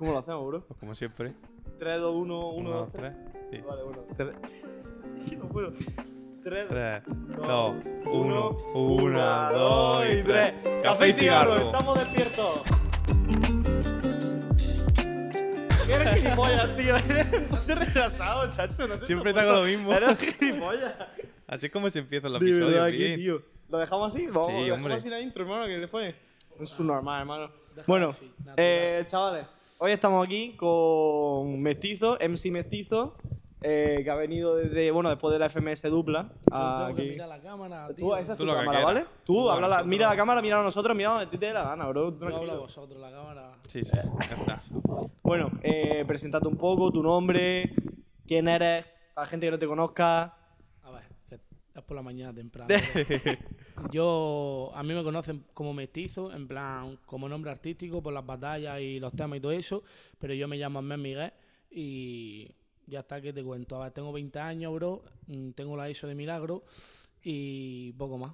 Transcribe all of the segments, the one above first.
¿Cómo lo hacemos, bro? Pues como siempre. 3, 2, 1, 1, 1, 2, 2, 3. 3. Sí. Vale, 1, 3. No puedo. 3, 3, dos, 2, 1, uno, 1, 2 y 3. Café y cigarro, estamos despiertos. Eres gilipollas, tío. Eres bastante retrasado, chacho. No te Siempre te hago lo mismo. Eres gilipollas. Así es como se empiezan los De verdad, aquí, tío. ¿Lo dejamos así? Vamos, Sí, dejamos hombre. así la intro, hermano, que le fue. Es su normal, hermano. Déjalo Bueno, así, eh, chavales, hoy estamos aquí con Mestizo, MC Mestizo, eh, que ha venido desde, bueno, después de la FMS dupla. Yo tengo que aquí. mirar la cámara, Tú, tío. esa es Tú tu lo que cámara, quieras. ¿vale? Tú, Tú a habla la- nosotros. mira la cámara, mira a nosotros, mira donde te dé la gana, bro. Tú Yo hablo a tranquilo. vosotros, la cámara. Sí, sí, ya está. Bueno, eh, presentate un poco, tu nombre, quién eres, para la gente que no te conozca. A ver, que es por la mañana temprano. pero- Yo, a mí me conocen como mestizo, en plan, como nombre artístico por las batallas y los temas y todo eso, pero yo me llamo Ahmed Miguel y ya está que te cuento. A ver, tengo 20 años, bro, mm, tengo la ISO de milagro y poco más.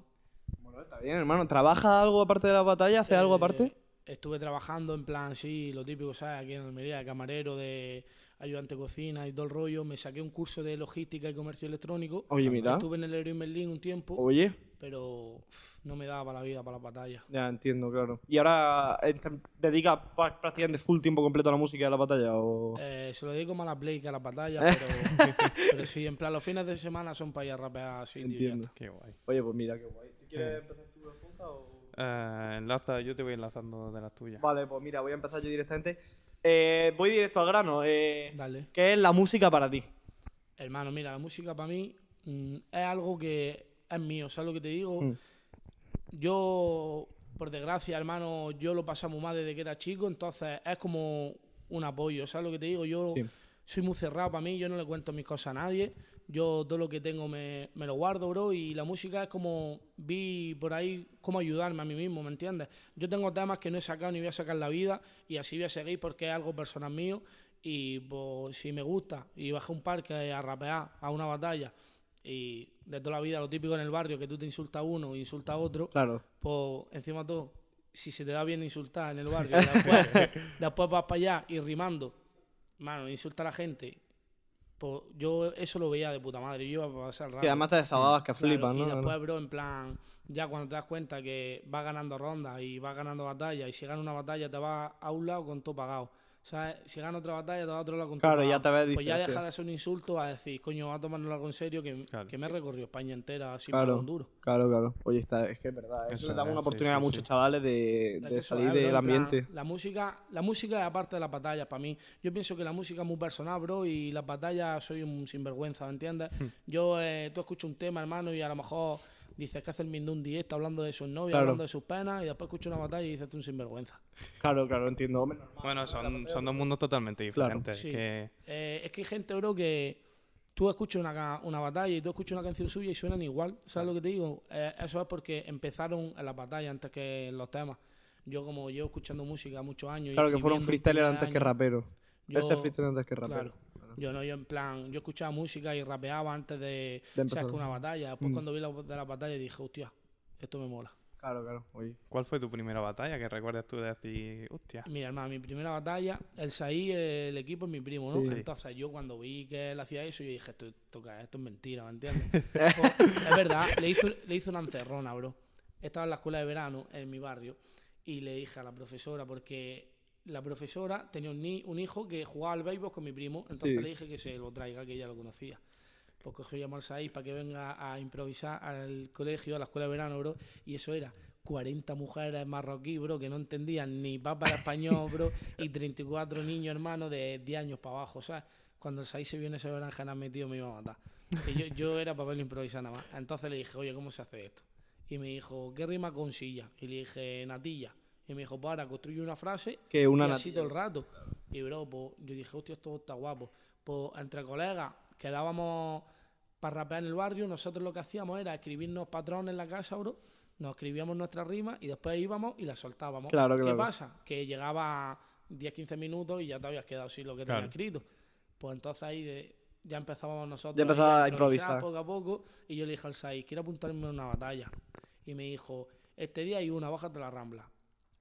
Bueno, está bien, hermano. ¿Trabajas algo aparte de la batalla? ¿Haces algo Eh, aparte? Estuve trabajando en plan, sí, lo típico, ¿sabes? Aquí en Almería, de camarero, de ayudante de cocina y todo el rollo. Me saqué un curso de logística y comercio electrónico. Oye, mira. Estuve en el Leroy Merlin un tiempo, Oye, pero uf, no me daba para la vida, para la batalla. ya entiendo, claro. ¿Y ahora eh, te dedicas prácticamente full tiempo completo a la música y a la batalla? O... Eh, se lo dedico más a la play que a la batalla, pero, pero sí, en plan, los fines de semana son para ir a rapear así. en Entiendo. Qué guay. Oye, pues mira, qué guay. ¿Quieres empezar tú la pregunta o...? Eh, enlaza, yo te voy enlazando de las tuyas. Vale, pues mira, voy a empezar yo directamente. Eh, voy directo al grano. Eh, Dale. ¿Qué es la música para ti? Hermano, mira, la música para mí mm, es algo que es mío, ¿sabes lo que te digo? Mm. Yo, por desgracia, hermano, yo lo pasé muy mal desde que era chico, entonces es como un apoyo, ¿sabes lo que te digo? Yo Sí. soy muy cerrado para mí, yo no le cuento mis cosas a nadie, yo todo lo que tengo me, me lo guardo, bro, y la música es como, vi por ahí cómo ayudarme a mí mismo, ¿me entiendes? Yo tengo temas que no he sacado ni voy a sacar en la vida, y así voy a seguir porque es algo personal mío, y pues si me gusta, y bajé un parque a rapear, a una batalla, y de toda la vida, lo típico en el barrio, que tú te insultas a uno e insultas a otro, Claro. pues encima de todo, si se te da bien insultar en el barrio, después, después vas para allá y rimando, mano, insulta a la gente, pues yo eso lo veía de puta madre, yo iba a pasar el rato. Sí, además te desahogabas que Claro, flipas, y ¿no? después, bro, en plan, ya cuando te das cuenta que vas ganando rondas y vas ganando batallas, y si ganas una batalla te vas a un lado con todo pagado. O sea, si ganas otra batalla te vas a otro lado con Claro, ya te ves Pues ya deja de ser un insulto a decir, coño, va a tomárnoslo algo en serio, que, Claro. que me he recorrido España entera así Claro. por un duro. Claro, claro. Oye, está, es que es verdad. Eso Eso le da una sí, oportunidad sí, a muchos sí. chavales de, salir del plan, ambiente. La música, la música es aparte de las batallas para mí. Yo pienso que la música es muy personal, bro, y las batallas soy un sinvergüenza, ¿me entiendes? Hmm. Yo, eh, tú escuchas un tema, hermano, y a lo mejor dices que hace el Mindú un directo hablando de sus novias, Claro. hablando de sus penas, y después escuchas una batalla y dices tú un sinvergüenza. Claro, claro, entiendo. Hombre, normal. Bueno, son, son dos mundos totalmente Claro. diferentes. Sí. Que, Eh, es que hay gente, bro, que tú escuchas una, una batalla y tú escuchas una canción suya y suenan igual. ¿Sabes lo que te digo? Eh, eso es porque empezaron en la batalla antes que en los temas. Yo, como llevo escuchando música muchos años. y Claro que fueron freestyler antes que rapero. yo- Ese freestyler antes que rapero. Claro. Yo no, yo en plan, yo escuchaba música y rapeaba antes de, De una batalla. Después Mm. cuando vi la de la batalla dije, hostia, esto me mola. Claro, claro. Oye. ¿Cuál fue tu primera batalla que recuerdas tú de decir, hostia? Mira, hermano, mi primera batalla, el Saí, el equipo es mi primo, ¿no? Sí. Entonces yo cuando vi que él hacía eso, yo dije, esto, es? esto es mentira, ¿me entiendes? Pues, es verdad, le hizo, le hizo una encerrona, bro. Estaba en la escuela de verano en mi barrio y le dije a la profesora, porque la profesora tenía un, ni- un hijo que jugaba al béisbol con mi primo, entonces Sí. le dije que se lo traiga, que ella lo conocía. Pues cogió llamar al Saí para que venga a improvisar al colegio, a la escuela de verano, bro, y eso era 40 mujeres marroquí, bro, que no entendían ni papa de español, bro, y 34 niños, hermano, de 10 años para abajo, ¿sabes? Cuando el Saí se vio en ese berenjena metido me iba a matar. Y yo, yo era para verlo improvisar nada más. Entonces le dije, oye, ¿cómo se hace esto? Y me dijo, ¿qué rima con silla? Y le dije, natilla. Y me dijo, para, construye una frase Que una y así todo el rato. Y bro, pues yo dije, hostia, esto está guapo. Pues entre colegas quedábamos para rapear en el barrio, nosotros lo que hacíamos era escribirnos patrones en la casa, bro. Nos escribíamos nuestras rimas y después íbamos y las soltábamos. Claro, ¿Qué claro. pasa? Que llegaba 10-15 minutos y ya te habías quedado sin lo que Claro. tenías escrito. Pues entonces ahí de- ya empezábamos nosotros Ya empezaba a improvisar. poco a poco y yo le dije al Sai, quiero apuntarme a una batalla. Y me dijo, este día hay una, bájate a la rambla.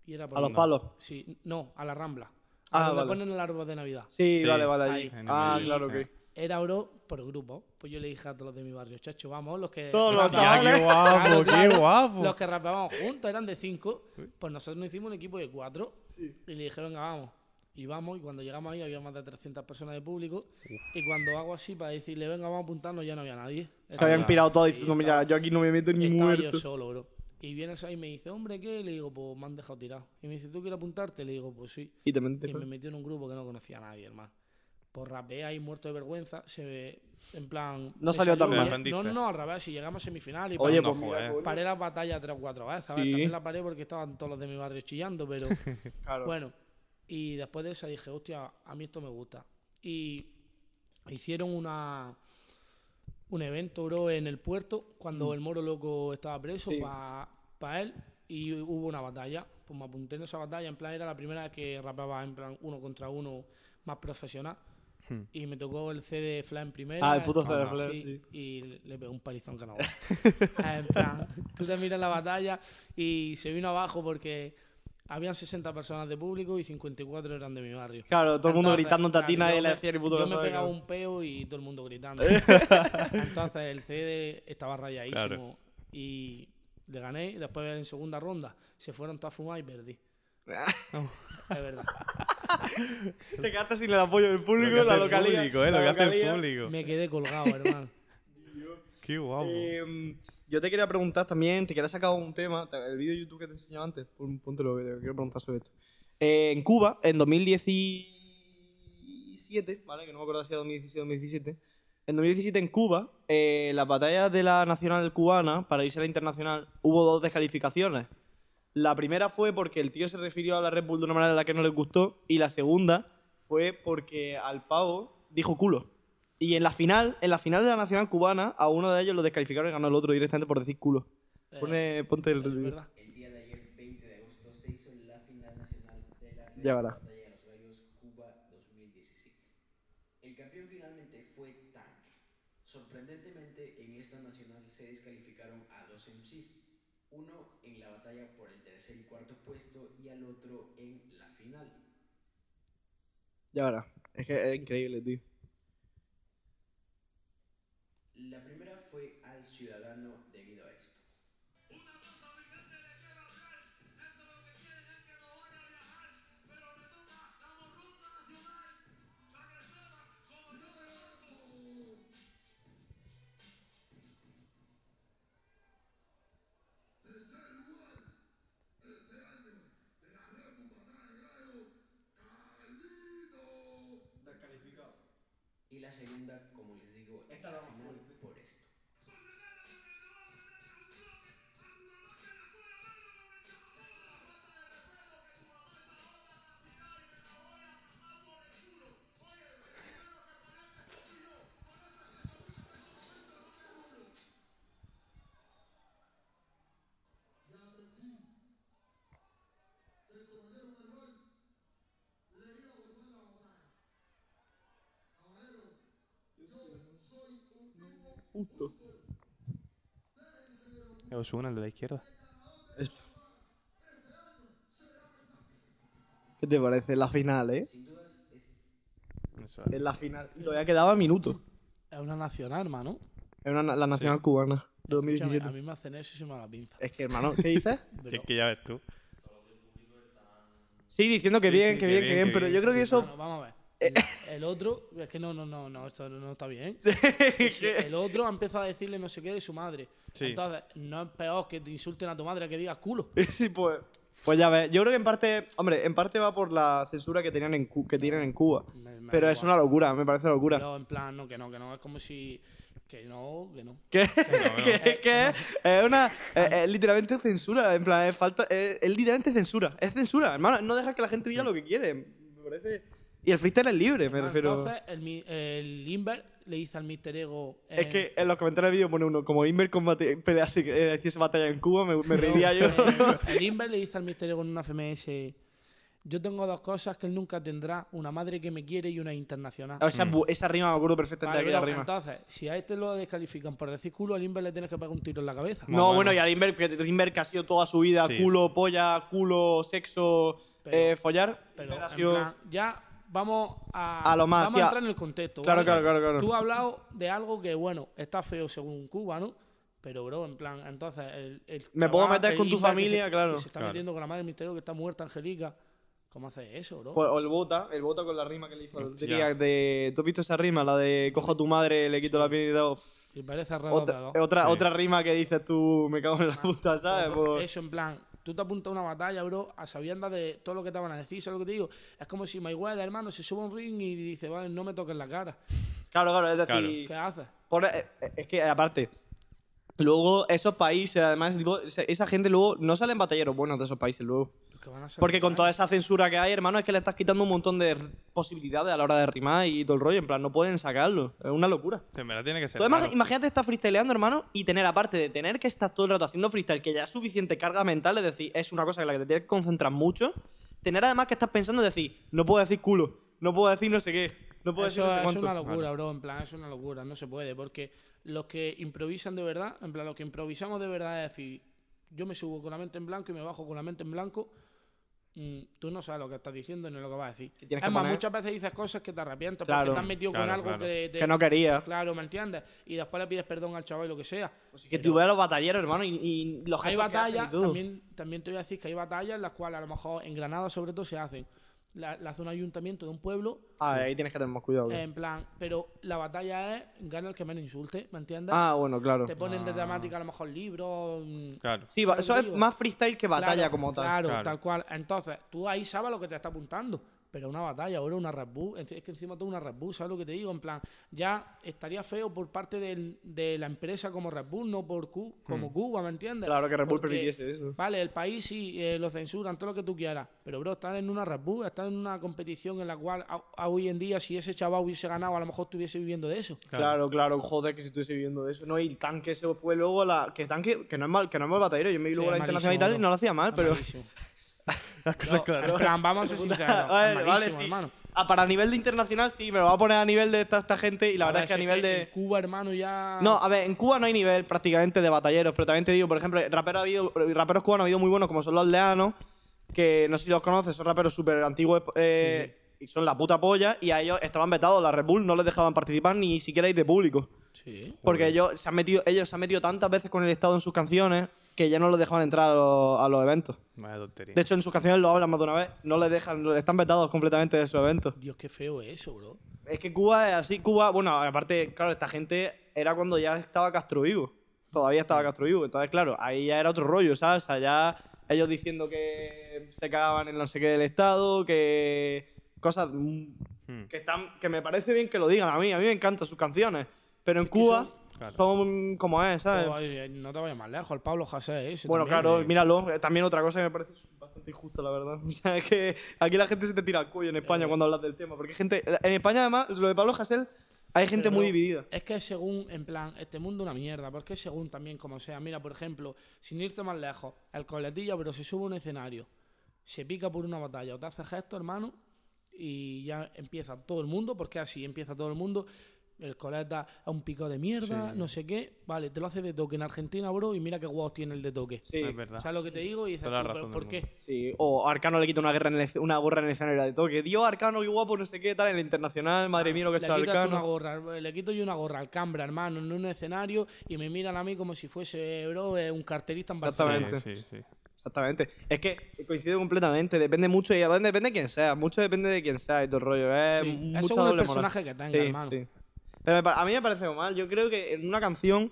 Y era por A los palos. Sí, no, a la rambla. A Ah, donde vale. ponen el árbol de Navidad. Sí, Sí, vale, vale. Ahí. En Ah, el- claro, eh. Era oro por grupo. Pues yo le dije a todos los de mi barrio, chacho, vamos, los que. Todos los rapeábamos- chavales. qué guapo, Claro, qué claro, guapo. Los que rapeábamos juntos eran de cinco. Pues nosotros nos hicimos un equipo de cuatro. Y le dije, venga, vamos. Y vamos, y cuando llegamos ahí había más de 300 personas de público. Y cuando hago así para decirle, venga, vamos a apuntarnos, ya no había nadie. Se habían pirado todos Sí, diciendo, mira, yo aquí no me meto ni Estaba yo muerto. solo, bro. Y vienes ahí y me dice, hombre, ¿qué? Le digo, pues me han dejado tirado. Y me dice, ¿tú quieres apuntarte? Le digo, pues sí. Y te. Y me metió en un grupo que no conocía a nadie, hermano. Pues rapeé ahí muerto de vergüenza. Se ve, en plan. No salió tan mal. No, no, no, al revés. Si llegamos a semifinal y Oye, no, pues mira, paré la batalla tres o cuatro veces. Sí. también la paré porque estaban todos los de mi barrio chillando, pero Claro. bueno. Y después de esa dije, hostia, a mí esto me gusta. Y hicieron una un evento, bro, en el puerto cuando el moro loco estaba preso Mm. Sí. para él y hubo una batalla. Pues me apunté en esa batalla. En plan, era la primera vez que rapeaba en plan uno contra uno más profesional. Hmm. Y me tocó el CD Fla en primera. Ah, el puto CD Fla, así, sí. Y le pegó un palizón va. en plan, tú te miras la batalla y se vino abajo porque habían 60 personas de público y 54 eran de mi barrio. Claro, todo el mundo gritando tatina y le decía ni puto Yo me pegaba un peo y todo el mundo gritando. Entonces el CD estaba rayadísimo Claro. y le gané. Y después en segunda ronda se fueron todos a fumar y perdí. Es verdad. Te quedaste sin el apoyo del Lo público, que hace la el localidad. público, eh, lo la que hace el público. Me quedé colgado, hermano. Qué guapo. Eh, yo te quería preguntar también, te quería sacar un tema, te- el vídeo de YouTube que te enseñaba antes, póntelo, te quiero preguntar sobre esto. Eh, en Cuba, en 2017, ¿vale? Que no me acuerdo si era 2016 o 2017. En 2017 en Cuba, eh, las batallas de la nacional cubana, para irse a la internacional, hubo dos descalificaciones. La primera fue porque el tío se refirió a la Red Bull de una manera en la que no les gustó, y la segunda fue porque al pavo dijo culo. Y en la final, en la final de la nacional cubana, a uno de ellos lo descalificaron y ganó el otro directamente por decir culo. Eh, Pone, ponte el es vídeo. verdad. El día de ayer, 20 de agosto, se hizo la final nacional de la Ya verá. Batalla de los Gallos Cuba 2017. El campeón finalmente fue Tank. Sorprendentemente, en esta nacional se descalificaron a dos MCs. Uno en la batalla por el tercer y cuarto puesto y al otro en la final. Ya verás. Es que es increíble, tío. La primera fue al ciudadano debido a esto. Y la segunda, como les digo, en la final Justo. ¿Qué os suena el de la izquierda? Eso. ¿Qué te parece? La final, ¿eh? Es Eso Es la final. Y todavía quedaba minutos. Es una nacional, hermano. Es una- la nacional cubana de Escúchame, 2017. a mí me hacen eso y se me da la pinza. Es que, hermano, ¿qué dices? Pero- es que ya ves tú. Sí, diciendo que Sí, bien, sí, que que bien, bien, que bien, que pero bien. yo creo que eso. Bueno, vamos a ver. Eh. El, otro, es que no, no, no, no, esto no está bien. El otro ha empezado a decirle no sé qué de su madre. Sí. Entonces, no es peor que te insulten a tu madre que digas culo. sí, pues. Pues ya ves. Yo creo que en parte. Hombre, en parte va por la censura que tenían en, que tienen en Cuba. Me- me Pero es una locura, me parece locura. Pero en plan, no, que no, que no. Es como si. Que no, que no. ¿Qué? no. ¿Qué? ¿Qué? Es una. Es, es literalmente censura. En plan, es falta. Es, es literalmente censura. Es censura, hermano. No deja que la gente diga lo que quiere. Me parece. Y el freestyle es libre, me Ah, refiero. Entonces, el, el Inver le dice al Mister Ego. Es en- que en los comentarios del vídeo pone uno, como Inver combate, pelea así, eh, hiciese batalla en Cuba, me, me reiría yo. Eh, el Inver le dice al Mister Ego en una FMS. Yo tengo dos cosas que él nunca tendrá: una madre que me quiere y una internacional. O sea, bu- esa rima me acuerdo perfectamente Vale, de aquella pero rima. entonces, si a este lo descalifican por decir culo, al Inver le tienes que pegar un tiro en la cabeza. No, Bueno. bueno, y a Inver, que Inver que ha sido toda su vida Sí. culo, polla, culo, sexo, Pero- eh, follar. Pero ha en plan, ya vamos a, A lo más, vamos a entrar en el contexto. Claro, ¿vale? claro, claro, claro. Tú has hablado de algo que, bueno, está feo según Cuba, ¿no? Pero, bro, en plan, entonces. El, el Me puedo chaval, meter el con tu familia, se- claro. Que se está Claro. metiendo con la madre del misterio que está muerta, Angelica. ¿Cómo haces eso, bro? Pues, o el bota, el bota con la rima que le hizo. Diría de, ¿Tú has visto esa rima? La de cojo a tu madre, le quito la piel y todo. Y parece Otra, arrebatado. otra, Sí. otra rima que dices tú, me cago en la puta, ¿sabes? Pues- Eso, en plan, tú te apuntas a una batalla, bro, a sabiendas de todo lo que te van a decir, ¿sabes lo que te digo? Es como si Mayweather, hermano, se sube a un ring y dice, vale, no me toques la cara. claro, claro, es Claro. decir. ¿Qué haces? por- eh, eh, es que, aparte, luego esos países, además, ese tipo- esa gente luego no salen batalleros buenos de esos países luego. Que van a ser Porque con toda esa censura que hay, hermano, es que le estás quitando un montón de posibilidades a la hora de rimar y todo el rollo. En plan, no pueden sacarlo. Es una locura. En verdad tiene que ser. Además, raro. imagínate estar freestyleando, hermano, y tener, aparte de tener que estar todo el rato haciendo freestyle, que ya es suficiente carga mental, es decir, es una cosa en la que te tienes que concentrar mucho, tener además que estás pensando, es decir, no puedo decir culo, no puedo decir no sé qué, no puedo Eso decir no sé es una locura, bro. En plan, es una locura. No se puede. Porque los que improvisan de verdad, en plan, los que improvisamos de verdad es decir, yo me subo con la mente en blanco y me bajo con la mente en blanco. Mm, tú no sabes lo que estás diciendo ni lo que vas a decir. Que tienes Es que más, poner- muchas veces dices cosas que te arrepientes Claro, porque te has metido con algo claro. que, te- Que no quería. Claro, ¿me entiendes? Y después le pides perdón al chaval y lo que sea. Pues es que Pero tú ves los batalleros, hermano, y, y los hay batallas, también, también te voy a decir que hay batallas en las cuales a lo mejor en Granada sobre todo se hacen. La, la hace un ayuntamiento de un pueblo Ah, ahí tienes que tener más cuidado. En plan, pero la batalla es gana el que menos insulte, ¿me entiendes? ah, bueno, claro. Te ponen de temática a lo mejor libros. mm, Claro. Sí, va- ¿sabes eso es más freestyle que batalla claro, como tal. Claro, Claro. tal cual. Entonces, tú ahí sabes lo que te está apuntando. Pero una batalla, ahora una Red Bull, es que encima tú una Red Bull, ¿sabes lo que te digo? En plan, ya estaría feo por parte del- de la empresa como Red Bull, no por Cu- como Cuba, ¿me entiendes? Claro que Red Bull Porque, permitiese eso. Vale, el país sí eh, lo censuran, todo lo que tú quieras. Pero, bro, están en una Red Bull, están en una competición en la cual a- a hoy en día, si ese chaval hubiese ganado, a lo mejor estuviese viviendo de eso. Claro, claro, joder, que si estuviese viviendo de eso. No, y el tanque se fue luego a la. Que tanque, que no es mal, que no es mal batallero. Yo me vi Sí, luego a la internacional y tal y no lo hacía mal, pero. Las cosas claras. En plan, vamos a ser sinceros. Vale, vale, sí. hermano. Ah, para nivel de internacional sí, me lo va a poner a nivel de esta, esta gente y la verdad ver, es que a nivel en de. Cuba, hermano, ya. No, a ver, en Cuba no hay nivel prácticamente de batalleros, pero también te digo, por ejemplo, raperos, ha habido, raperos cubanos ha habido muy buenos como son los leanos, que no sé si los conoces, son raperos súper antiguos eh, y son la puta polla, y a ellos estaban vetados, la Red Bull no les dejaban participar ni siquiera ir de público. Sí. Porque ellos se, han metido, ellos se han metido tantas veces con el Estado en sus canciones que ya no los dejaban entrar a los, a los eventos. Vaya tontería. De hecho, en sus canciones lo hablan más de una vez, no les dejan, están vetados completamente de sus eventos. Dios, qué feo es eso, bro. Es que Cuba es así, Cuba, bueno, aparte, claro, esta gente era cuando ya estaba Castro vivo. Todavía estaba Castro vivo. Entonces, claro, ahí ya era otro rollo, ¿sabes? O sea, ya ellos diciendo que se cagaban en no sé qué del Estado, que cosas mm, Hmm. que están que me parece bien que lo digan a mí, a mí me encantan sus canciones, pero en Cuba son- Claro. son como es, ¿sabes? Oye, no te vayas más lejos, el Pablo José ese. Bueno, también. claro, míralo. eh, También otra cosa que me parece bastante injusta, la verdad. O sea, es que aquí la gente se te tira al cuello en España Eh. cuando hablas del tema. Porque gente. En España, además, lo de Pablo Hasél, hay gente Pero muy dividida. Es que según, en plan, este mundo es una mierda, porque según también como sea. Mira, por ejemplo, sin irte más lejos, el coletilla, pero se sube a un escenario, se pica por una batalla o te hace gesto, hermano, y ya empieza todo el mundo, porque así empieza todo el mundo. El coleta a un pico de mierda, no sé qué. Vale, te lo hace de toque en Argentina, bro, y mira qué guau tiene el de toque. Sí. Es verdad. ¿Sabes lo que te digo? Y dices, Toda tú, ¿pero razón ¿por qué? Sí. O Arcano le quita una, guerra en el, una gorra en el escenario de toque. Dios, Arcano, qué guapo, no sé qué, tal, en el internacional. Madre mía, lo que ha hecho tú una Arcano. gorra, le quito yo una gorra al Cambra, hermano, en un escenario y me miran a mí como si fuese, bro, eh, un carterista en Barcelona. Exactamente. Sí, sí, sí. Exactamente. Es que coincide completamente. Depende mucho y depende de quién sea. Mucho depende de quién sea y todo el rollo. Es Sí, es según el doble moral. personaje que tenga, Sí, hermano. Sí. Pero a mí me parece mal. Yo creo que en una canción.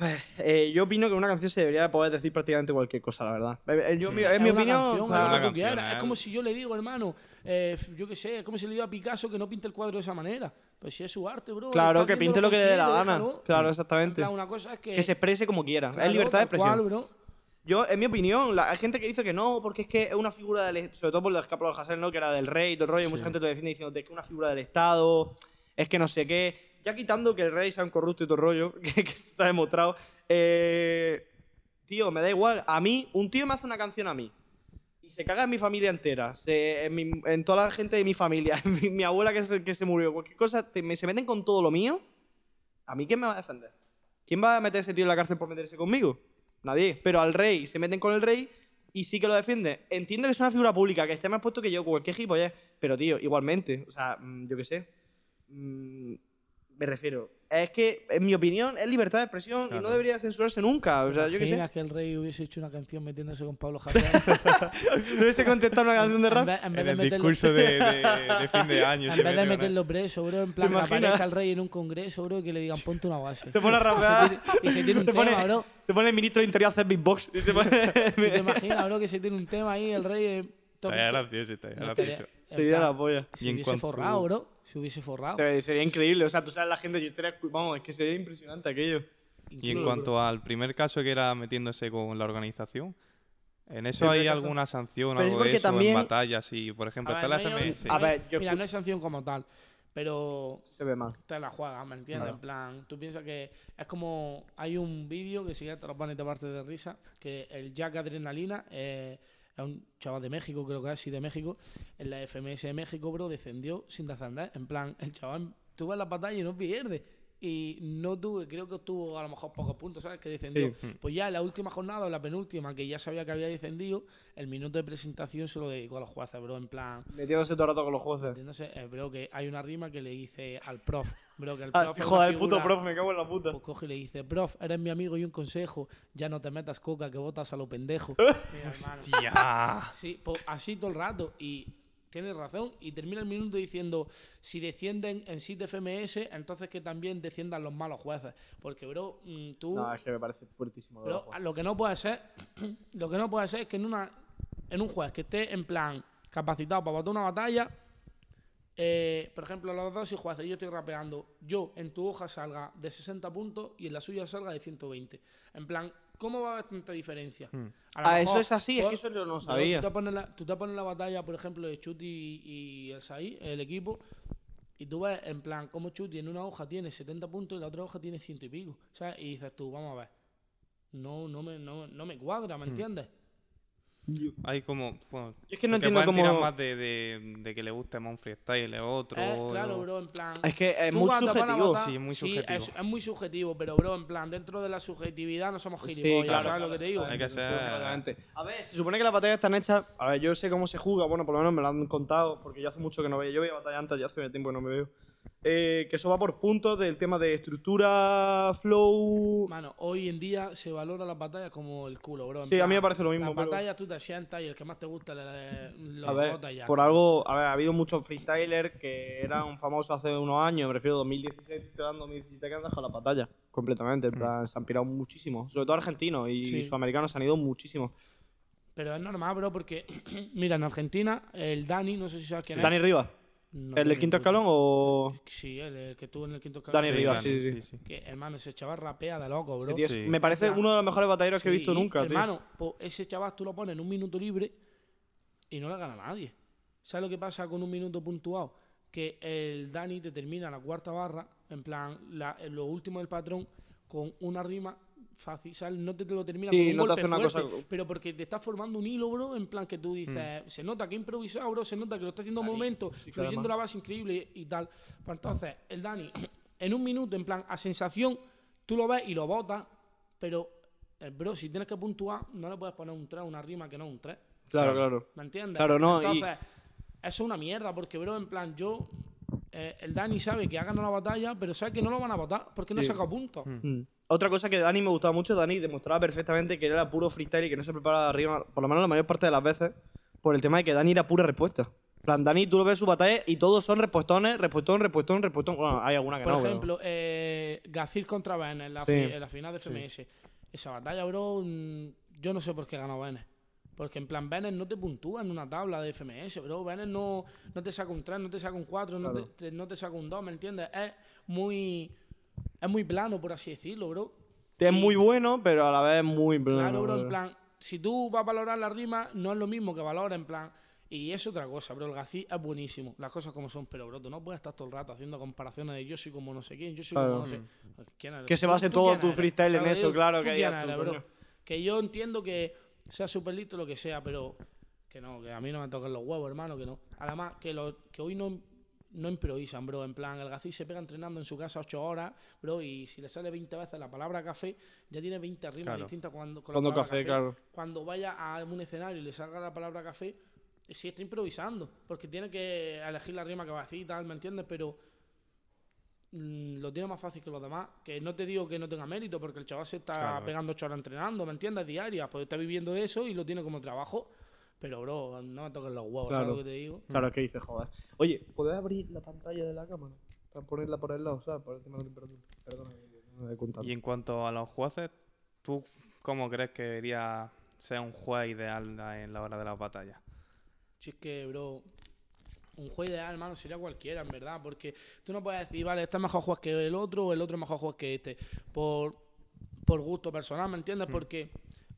A ver, eh, yo opino que en una canción se debería poder decir prácticamente cualquier cosa, la verdad. Eh, eh, yo- Sí. mi- Es en mi una opinión. canción, claro, lo tú canción. ¿eh? Es como si yo le digo, hermano, eh, yo qué sé, es como si le digo a Picasso que no pinte el cuadro de esa manera. Pues si es su arte, bro. claro, que pinte lo que le dé la gana. déjalo. Claro, En exactamente. plan, una cosa es que. Que se exprese como quiera. claro, es libertad de expresión. cual, bro. Yo, en mi opinión, la- hay gente que dice que no, porque es que es una figura del Sobre todo por los capos de Hassel, ¿no? Que era del rey y todo el rollo. y Mucha gente lo defiende diciendo que es una figura del Estado, es que no sé qué. Ya quitando que el rey sea un corrupto y todo rollo, que, que se ha demostrado. eh, tío, me da igual. A mí, un tío me hace una canción a mí. Y se caga en mi familia entera, se- en, mi- en toda la gente de mi familia, en mi, mi abuela que se, que se murió, cualquier cosa, te- me, se meten con todo lo mío. ¿A mí quién me va a defender? ¿Quién va a meter a ese tío en la cárcel por meterse conmigo? Nadie. Pero al rey se meten con el rey. y sí que lo defiende. Entiendo que es una figura pública, que esté más puesto que yo, cualquier gilipollas, pero tío, igualmente, o sea, mm, yo qué sé. Mm, me refiero. Es que, en mi opinión, es libertad de expresión y Claro. no debería censurarse nunca. O sea, yo qué sé. ¿Imaginas que el rey hubiese hecho una canción metiéndose con Pablo Hasél? Debe contestar una canción de en rap. vez, en vez En de el meterlo, discurso de, de- de fin de año. en se vez de meterlo preso, bro, en plan que imaginas? aparezca el rey en un congreso, bro, y que le digan ponte una base. Se pone a Y rapear. se tiene- y se tiene un Se pone- tema, bro. Se pone el ministro de Interior a hacer beatbox. Y se pone- ¿Tú te imaginas, bro, que se tiene un tema ahí, el rey... eh, Estaría gracioso, no, gracioso. Sería la polla. Si hubiese cuanto- forrado, bro. Si hubiese forrado. Se- Sería increíble. O sea, tú sabes la gente, yo estaría. Vamos, es que sería impresionante aquello. Y en cuanto al primer caso que era metiéndose con la organización, ¿en eso hay caso. alguna sanción, Pero es algo de eso también- en batallas? Y, por ejemplo, A está ver, la no hay- FMS. A no hay- ver, yo Mira, no hay sanción como tal, pero Se ve mal. te la juegas, ¿me entiendes? Claro. En plan, tú piensas que es como. Hay un vídeo que si ya te lo pones de parte de risa, que el Jack Adrenalina eh, es un chaval de México, creo que es, sí, de México, en la FMS de México, bro, descendió sin descender. En plan, el chaval tuvo en la batalla y no pierde. Y no tuve, creo que obtuvo a lo mejor pocos puntos, ¿sabes? Que descendió. Sí. Pues ya en la última jornada, o la penúltima, que ya sabía que había descendido, el minuto de presentación se lo dedicó a los jueces, bro, en plan. Metiéndose todo el rato con los jueces. Entiéndose, eh, bro, que hay una rima que le dice al prof, bro, que el Ah, prof. sí, es joder, el puto profe, me cago en la puta. Pues coge y le dice, prof, eres mi amigo y un consejo, ya no te metas coca que botas a lo pendejo. Mira. ¡Ya! Sí, pues así todo el rato. Y tienes razón. Y termina el minuto diciendo: si descienden en sí de FMS, entonces que también desciendan los malos jueces. Porque, bro, mm, tú. No, es que me parece fuertísimo. Bro, lo que no puede ser, lo que no puede ser es que en una en un juez que esté en plan capacitado para botar una batalla, eh, por ejemplo, los dos y jueces, yo estoy rapeando, yo en tu hoja salga de 60 puntos y en la suya salga de 120. En plan, ¿cómo va a haber tanta diferencia? A lo Ah, eso es así, es que eso yo no sabía. Tú te, pones la, tú te pones la batalla, por ejemplo, de Chuti y, y el Sai, el equipo, y tú ves en plan cómo Chuti en una hoja tiene 70 puntos y la otra hoja tiene ciento y pico. ¿sabes? Y dices tú, vamos a ver. No, no, me, no, no me cuadra, Hmm. ¿me entiendes? Hay como. Bueno, Es que no entiendo tirar cómo. más de, de, de que le guste más un freestyle o otro. Eh, claro, o- bro, en plan. Es que es muy a subjetivo. Sí, es muy subjetivo. es, es muy subjetivo, pero, bro, en plan, dentro de la subjetividad no somos Sí, gilipollas, claro, ¿sabes lo que te digo? Hay que ser-. A ver, se supone que las batallas están hechas. A ver, yo sé cómo se juega, bueno, por lo menos me lo han contado, porque yo hace mucho que no veía. Yo veía batallas antes, ya hace tiempo que no me veo. Eh, que eso va por puntos del tema de estructura, flow. Mano, hoy en día se valora las batallas como el culo, bro. en Sí, a mí me plan, parece lo mismo. Las pero- batallas tú te sientas y el que más te gusta le, le, lo A ver, ya. por algo, a ver, ha habido muchos freestylers que eran famosos hace unos años, me refiero a 2016, estoy de 2017 que han dejado la batalla, completamente, en plan, se han pirado muchísimo, sobre todo argentinos y Sí. sudamericanos se han ido muchísimo. Pero es normal, bro, porque, mira, en Argentina, el Dani, no sé si sabes quién Dani es. Rivas, No ¿el del quinto escalón o...? Sí, el, el que estuvo en el quinto escalón. Dani Sí, Rivas, Dani, sí, sí. Que, hermano, ese chaval rapea de loco, bro. Tío Sí. Me parece Ya. uno de los mejores batalleros que he Sí, visto nunca, tío. Hermano, pues ese chaval tú lo pones en un minuto libre y no le gana a nadie. ¿Sabes lo que pasa con un minuto puntuado? Que el Dani te termina la cuarta barra, en plan, la, lo último del patrón, con una rima fácil, ¿sabes? No te, te lo termina Sí, con un no te golpe hace una fuerte, cosa- pero porque te está formando un hilo, bro, en plan que tú dices, se nota que ha improvisado, bro, se nota que lo está haciendo a momento, sí, fluyendo la base increíble y tal. Pues entonces, el Dani, en un minuto, en plan, a sensación, tú lo ves y lo botas, pero, eh, bro, si tienes que puntuar, no le puedes poner un 3 una rima que no un 3. Claro, claro. ¿Me entiendes? Claro, no, y- Entonces, eso es una mierda, porque, bro, en plan, yo. eh, el Dani sabe que ha ganado la batalla, pero sabe que no lo van a votar porque no sacado puntos. Mm. Otra cosa que Dani me gustaba mucho, Dani demostraba perfectamente que era puro freestyle y que no se preparaba arriba, por lo menos la mayor parte de las veces, por el tema de que Dani era pura respuesta. En plan, Dani, tú lo ves su batalla y todos son respuestones, respuestón, respuestón, respuestón. Bueno, hay alguna que Por no, pero- ejemplo, eh, Gazir contra Bene en la, Sí. fi- en la final de FMS. Esa batalla, bro, mm, yo no sé por qué ganó Bene. Porque en plan, Bennett no te puntúa en una tabla de FMS, bro. Bennett no, no te saca un 3, no te saca un 4, no, Claro. te, te- no te saca un 2, ¿me entiendes? Es muy, es muy plano, por así decirlo, bro. Es muy bueno, pero a la vez muy plano. Claro, bro, en plan, si tú vas a valorar la rima, no es lo mismo que valora, en plan. Y es otra cosa, bro. El Gací es buenísimo, las cosas como son, pero, bro, tú no puedes estar todo el rato haciendo comparaciones de yo soy como no sé quién, yo soy Claro. como no sé. ¿Quién eres? Que se ¿Tú- base tú todo tu eres? freestyle en eso, claro, ¿Tú que quién digas tú, eres, bro? Que yo entiendo que sea súper listo lo que sea, pero que no, que a mí no me toquen los huevos, hermano, que no. Además, que, lo, que hoy no, no improvisan, bro. En plan, el Gacís se pega entrenando en su casa ocho horas, bro, y si le sale 20 veces la palabra café, ya tiene 20 rimas Claro. distintas cuando, con Cuando café, claro. Cuando vaya a un escenario y le salga la palabra café, eh, sí está improvisando, porque tiene que elegir la rima que va a decir y tal, ¿me entiendes? Pero mm, lo tiene más fácil que los demás. Que no te digo que no tenga mérito, porque el chaval se está Claro. pegando ocho horas entrenando, ¿me entiendes? Diarias, pues está viviendo de eso y lo tiene como trabajo. Pero, bro, no me toques los huevos, Claro. ¿sabes lo que te digo? Claro, es que dices, joder. Oye, ¿puedes abrir la pantalla de la cámara? Para ponerla por el lado, ¿sabes? Por el tema de la temperatura. Perdona, que no me he contado. Y en cuanto a los jueces, ¿tú cómo crees que debería ser un juez ideal en la hora de las batallas? Si es que, bro, un juez ideal, hermano, sería cualquiera, en verdad. Porque tú no puedes decir, vale, este es mejor juez que el otro o el otro es mejor juez que este. Por, por gusto personal, ¿me entiendes? Porque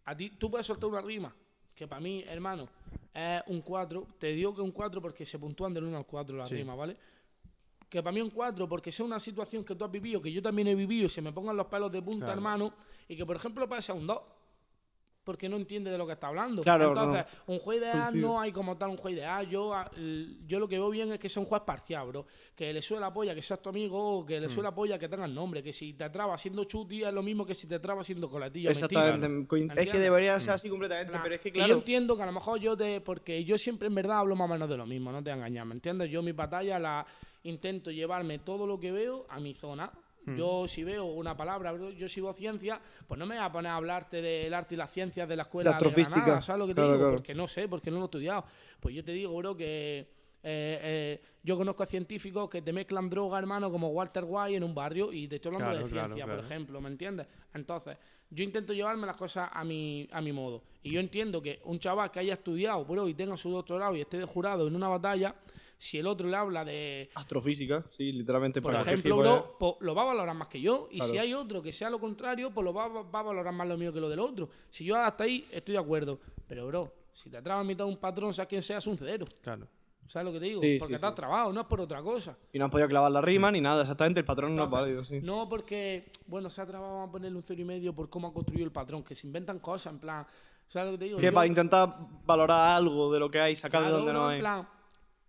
a ti, tú puedes soltar una rima, que para mí, hermano, es un 4. Te digo que un 4 porque se puntúan del 1 al 4 las Sí. rimas, ¿vale? Que para mí un 4 porque sea una situación que tú has vivido, que yo también he vivido y se me pongan los pelos de punta, Claro. hermano, y que por ejemplo puede ser un 2. Porque no entiende de lo que está hablando. Claro, Entonces, un juez ideal Coincido. no hay como tal un juez ideal. Yo, a- l- yo lo que veo bien es que sea un juez parcial, bro. Que le suele apoya que seas tu amigo, que le Mm. suele apoya que tengas nombre. Que si te traba siendo chuti es lo mismo que si te traba siendo coletilla. mentira. Exactamente. Es que debería ser así completamente, pero es que que yo claro. entiendo que a lo mejor yo te. Porque yo siempre en verdad hablo más o menos de lo mismo, no te voy a engañar, ¿me entiendes? Yo mi batalla la intento llevarme todo lo que veo a mi zona. Hmm. Yo si veo una palabra, yo si veo ciencia, pues no me voy a poner a hablarte del arte y las ciencias de la escuela De de, astrofísica. Granada, ¿sabes lo que te Claro, digo? claro. Porque no sé, porque no lo he estudiado. Pues yo te digo, bro, que eh, eh, yo conozco a científicos que te mezclan droga, hermano, como Walter White en un barrio y te estoy hablando Claro, de claro, ciencia, claro. por ejemplo, ¿me entiendes? Entonces, yo intento llevarme las cosas a mi, a mi modo. Y yo entiendo que un chaval que haya estudiado, bro, y tenga su doctorado y esté de jurado en una batalla, si el otro le habla de, Astrofísica, sí, literalmente. por ejemplo, bro, po- lo va a valorar más que yo. Y Claro. si hay otro que sea lo contrario, pues lo va, va a valorar más lo mío que lo del otro. Si yo hasta ahí estoy de acuerdo. Pero, bro, si te trabas en mitad de un patrón, sea quien sea, es un cero. Claro. ¿Sabes lo que te digo? Sí, Porque sí, te has sí. trabado, no es por otra cosa. Y no han podido clavar la rima ni nada, exactamente. El patrón no es válido, sí. No porque, bueno, se ha trabado a ponerle un cero y medio por cómo ha construido el patrón, que se inventan cosas, en plan, ¿sabes lo que te digo? Que Yo- para intentar valorar algo de lo que hay, sacar Claro, de donde no, no, hay. en plan,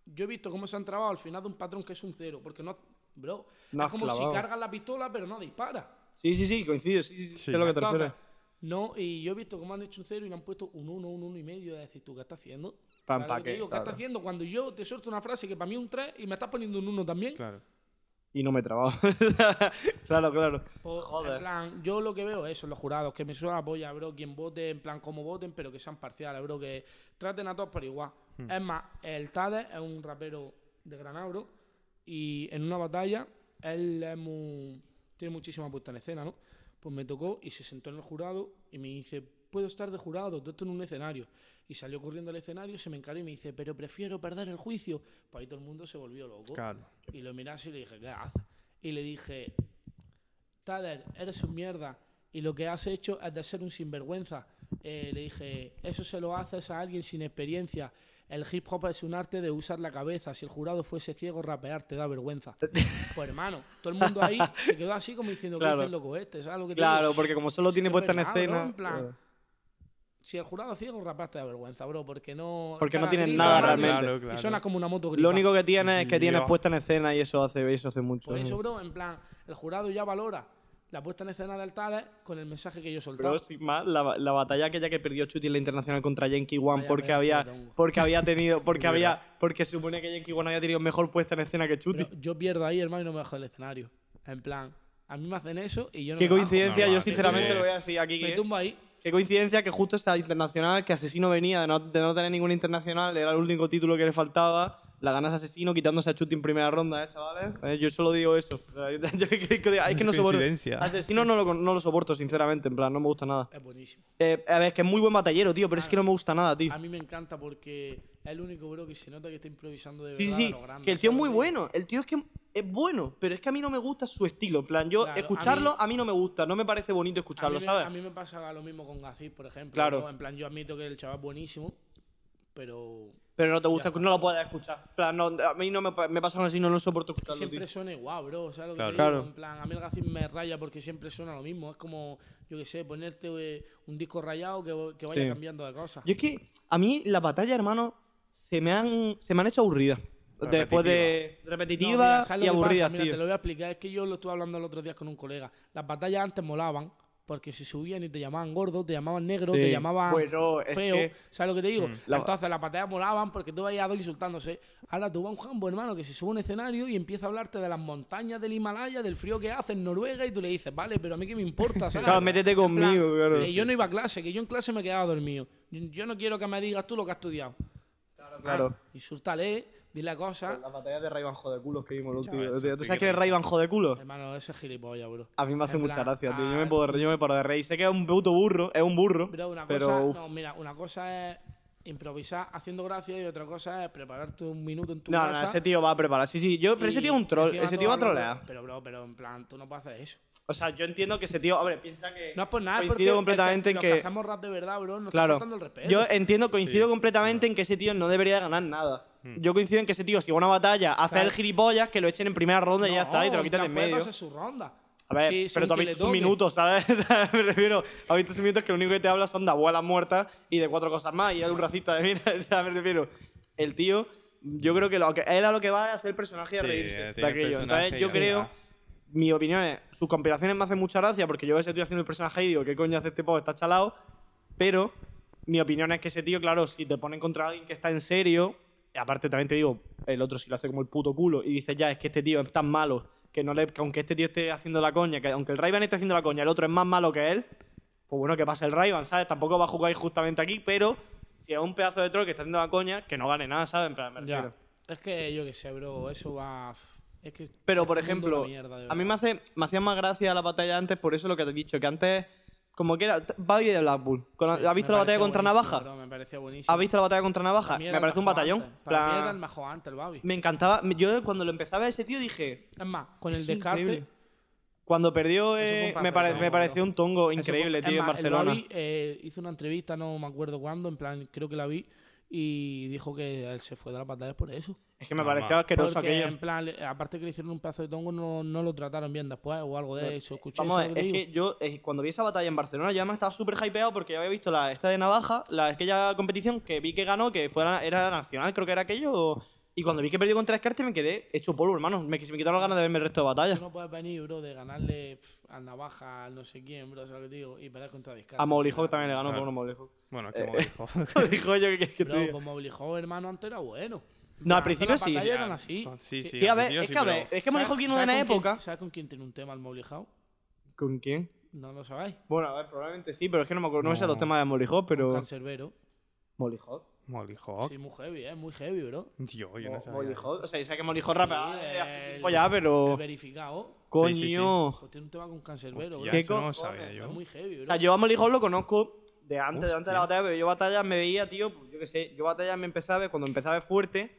yo he visto cómo se han trabado al final de un patrón que es un cero, porque no, bro, No es como clavado. si cargas la pistola pero no dispara. Sí, sí, sí, coincide. Sí, sí, sí. Sí. sé a lo que te Entonces, refieres. no, y yo he visto cómo han hecho un cero y le han puesto un uno, un uno y medio, de decir, ¿tú qué estás haciendo? Pam, ¿Sabes pa' lo que qué, claro. estás haciendo cuando yo te suelto una frase que para mí es un 3 y me estás poniendo un 1 también? Claro. Y no me he trabado. claro, claro. Joder. En plan, yo lo que veo es eso, los jurados, que me suena apoya, bro, quien vote, en plan, como voten, pero que sean parciales, bro, que traten a todos por igual. Es más, el Tade es un rapero de Granada, bro, y en una batalla, él es muy- tiene muchísima puesta en escena, ¿no? Pues me tocó y se sentó en el jurado y me dice, puedo estar de jurado, todo esto en un escenario. Y salió corriendo al escenario, se me encaró y me dice, pero prefiero perder el juicio. Pues ahí todo el mundo se volvió loco. Claro. Y lo miré así y le dije, ¿qué haces? Y le dije, Tader, eres un mierda y lo que has hecho es de ser un sinvergüenza. Eh, le dije, eso se lo haces a alguien sin experiencia. El hip hop es un arte de usar la cabeza. Si el jurado fuese ciego, rapear te da vergüenza. pues hermano, todo el mundo ahí se quedó así como diciendo, Claro. ¿qué es el loco este? ¿Sabes lo que Claro, digo? porque como solo tiene es puesta en escena. en plan, claro. Si el jurado ciego, rapear te da vergüenza, bro, porque no... Porque no tienen nada y- realmente. Claro, Y claro. suena como una moto Lo gripada. único que tienes es que tienes Dios. puesta en escena y eso hace, eso hace mucho. Por eso, bro, en plan, el jurado ya valora la puesta en escena del Tade con el mensaje que yo soltaba. Pero sin más, la, la batalla aquella que perdió Chuti en la internacional contra Yankee One Vaya porque había, de porque había tenido, porque había, porque se supone que Yankee One había tenido mejor puesta en escena que Chuti. Pero yo pierdo ahí, hermano, y no me bajo del escenario. En plan, a mí me hacen eso y yo no Qué me bajo. coincidencia, Normal, yo sinceramente lo voy a decir aquí. Me que- tumbo ahí. Qué coincidencia que justo esta internacional, que Asesino venía de no, de no tener ninguna internacional, era el único título que le faltaba. La ganas Asesino quitándose a Chuti en primera ronda, ¿eh, chavales? Eh, yo solo digo eso. O sea, yo- yo- es que no soporto. Asesino no lo, no lo soporto, sinceramente. En plan, no me gusta nada. Es buenísimo. Eh, a ver, es que es muy buen batallero, tío, pero es que no me gusta nada, tío. A mí me encanta porque es el único, bro, que se nota que está improvisando de verdad. sí, a sí. lo grande, Que el tío es ¿sabes muy bueno. El tío es que es bueno, pero es que a mí no me gusta su estilo. En plan, yo Claro, a escucharlo, mí- a mí, no me gusta. No me parece bonito A escucharlo, mí, me, ¿sabes? a mí me pasa lo mismo con Gacís, por ejemplo. Claro. ¿no? En plan, yo admito que el chaval es buenísimo, pero Pero no te gusta, no lo puedes escuchar. En plan, no, a mí no me, me pasa así, no lo soporto que escucharlo, siempre tío. suena igual, bro. ¿sabes lo que Claro. te digo? En plan, a mí el Gacín me raya porque siempre suena lo mismo. Es como, yo qué sé, ponerte eh, un disco rayado que, que vaya Sí. cambiando de cosas. Yo es que a mí las batallas, hermano, se me han, se me han hecho aburridas. Después de No, repetitiva mira, ¿sabes y lo que aburrida, pasa? Mira, tío. te lo voy a explicar. Es que yo lo estuve hablando el otro día con un colega. Las batallas antes molaban porque se subían y te llamaban gordo, te llamaban negro, Sí. te llamaban Bueno, es feo. que- ¿Sabes lo que te digo? Mm. La- Entonces las batallas molaban porque tú veías a dos insultándose. Ahora tú vas a un jambo, hermano, que se sube a un escenario y empieza a hablarte de las montañas del Himalaya, del frío que hace en Noruega y tú le dices, vale, pero a mí qué me importa, ¿sabes? Claro, métete plan, conmigo, claro. Que yo no iba a clase, que yo en clase me quedaba dormido. Yo yo no quiero que me digas tú lo que has estudiado. Claro. Ah, insúltale, dile cosas. Las batallas de Rayban Jodeculos que vimos el último. ¿Tú eso sí sabes que es. Rayban Jodeculos? Hermano, ese es gilipollas, bro. A mí me hace mucha gracia, tío. Yo me, ah, puedo, yo me paro de reír. Sé que es un puto burro, es un burro. Bro, una pero, cosa, uf. no, mira, una cosa es improvisar haciendo gracia y otra cosa es prepararte un minuto en tu No, no, ese tío va a preparar. Sí, sí, yo, pero ese tío es un troll. Ese tío va a trolear. Pero, bro, pero en plan, tú no puedes hacer eso. O sea, yo entiendo que ese tío. Ver, piensa que. No es por nada, es porque coincido completamente es en que, los que hacemos rap de verdad, bro, nos Claro. está faltando el respeto. Yo entiendo, coincido Sí. completamente en que ese tío no debería de ganar nada. Hmm. Yo coincido en que ese tío, si va a una batalla, hace Claro. el gilipollas, que lo echen en primera ronda y ya No, está, y te lo en quitan en medio. pasar su ronda. A ver, Sí, pero tú has visto sus minutos, ¿sabes? Me refiero, has visto sus minutos que lo único que te habla son de abuelas muertas y de cuatro cosas más, y es un racista de mira. O sea, me refiero, el tío, yo creo que, lo que él a lo que va es hacer el personaje y a Sí, reírse eh, de aquello. Entonces, yo creo. Mi opinión es, sus compilaciones me hacen mucha gracia porque yo a ese tío haciendo el personaje y digo, ¿qué coño hace este pavo? Está chalado. Pero mi opinión es que ese tío, claro, si te ponen contra alguien que está en serio, aparte también te digo, el otro si lo hace como el puto culo y dices, ya, es que este tío es tan malo que no le, que aunque este tío esté haciendo la coña, que aunque el Rayban esté haciendo la coña, el otro es más malo que él, pues bueno, que pasa el Rayban, ¿sabes? Tampoco va a jugar justamente aquí, pero si es un pedazo de troll que está haciendo la coña, que no gane nada, ¿sabes? En plan, me Ya. refiero. Es que yo qué sé, bro, eso va. Es que Pero, por ejemplo, mierda, a mí me, hace, me hacía más gracia la batalla antes, por eso lo que te he dicho, que antes, como que era, Babi de Blackpool. Con- Sí, ¿Has visto la batalla contra Navaja? bro, me parecía buenísimo. ¿Has visto la batalla contra Navaja? Me el parece un batallón. antes. Para mí era el mejor antes, el Babi. Me encantaba. Yo cuando lo empezaba ese tío dije. Es más, con el "Es descarte. increíble". Cuando perdió, eh, me, pare- me pareció un tongo increíble, fue- tío, en el Barcelona. Babi, eh, hizo una entrevista, no me acuerdo cuándo, en plan, creo que la vi, y dijo que él se fue de las batallas por eso. Es que me Normal. parecía asqueroso Porque, aquello. en plan, aparte que le hicieron un pedazo de tongo, no, no lo trataron bien después o algo de eso. Escuché Vamos a ver, es que yo eh, cuando vi esa batalla en Barcelona ya me estaba súper hypeado porque ya había visto la esta de Navaja, la aquella competición que vi que ganó, que fue la- era la nacional, creo que era aquello. o- Y cuando vi que perdió contra Escarte me quedé hecho polvo, hermano. Me, me quitaron las ganas de verme el resto de batallas. Tú no puedes venir, bro, de ganarle pf, al Navaja, al no sé quién, bro, ¿sabes lo que digo? Y perder contra Discard. A Hawk también le ganó, Claro. por uno Hawk. Bueno, es que Eh, dijo. Dijo yo que que Bro, pues Hawk, hermano, antes era bueno. No, al principio sí. eran así. Sí, sí. Sí, a ver, es que a pero- ver, es que Hawk vino de ¿Sabes una época. ¿Sabes con quién tiene un tema el Mowgli Hawk? ¿Con quién? No lo sabéis. Bueno, a ver, probablemente sí, pero es que no me acuerdo. No, me sé los temas de Molly Hawk, Con pero. Cancerbero. Molly Hawk. Molly Hawk. Sí, muy heavy, eh, muy heavy, bro. Yo, yo no sabía. Molly Hawk. O sea, yo sé que Molly Hawk Sí, rapeaba desde hace el- tiempo ya, El pero. verificado. Coño. Sí, sí, sí. Pues tiene un tema con Cancerbero, Hostia, bro. eso no lo sabía Es yo. muy heavy, bro. O sea, yo a Molly Hawk lo conozco de antes, de antes de la batalla, pero yo batallas me veía, tío, pues yo qué sé, yo batallas me empecé a ver cuando empecé a ver fuerte,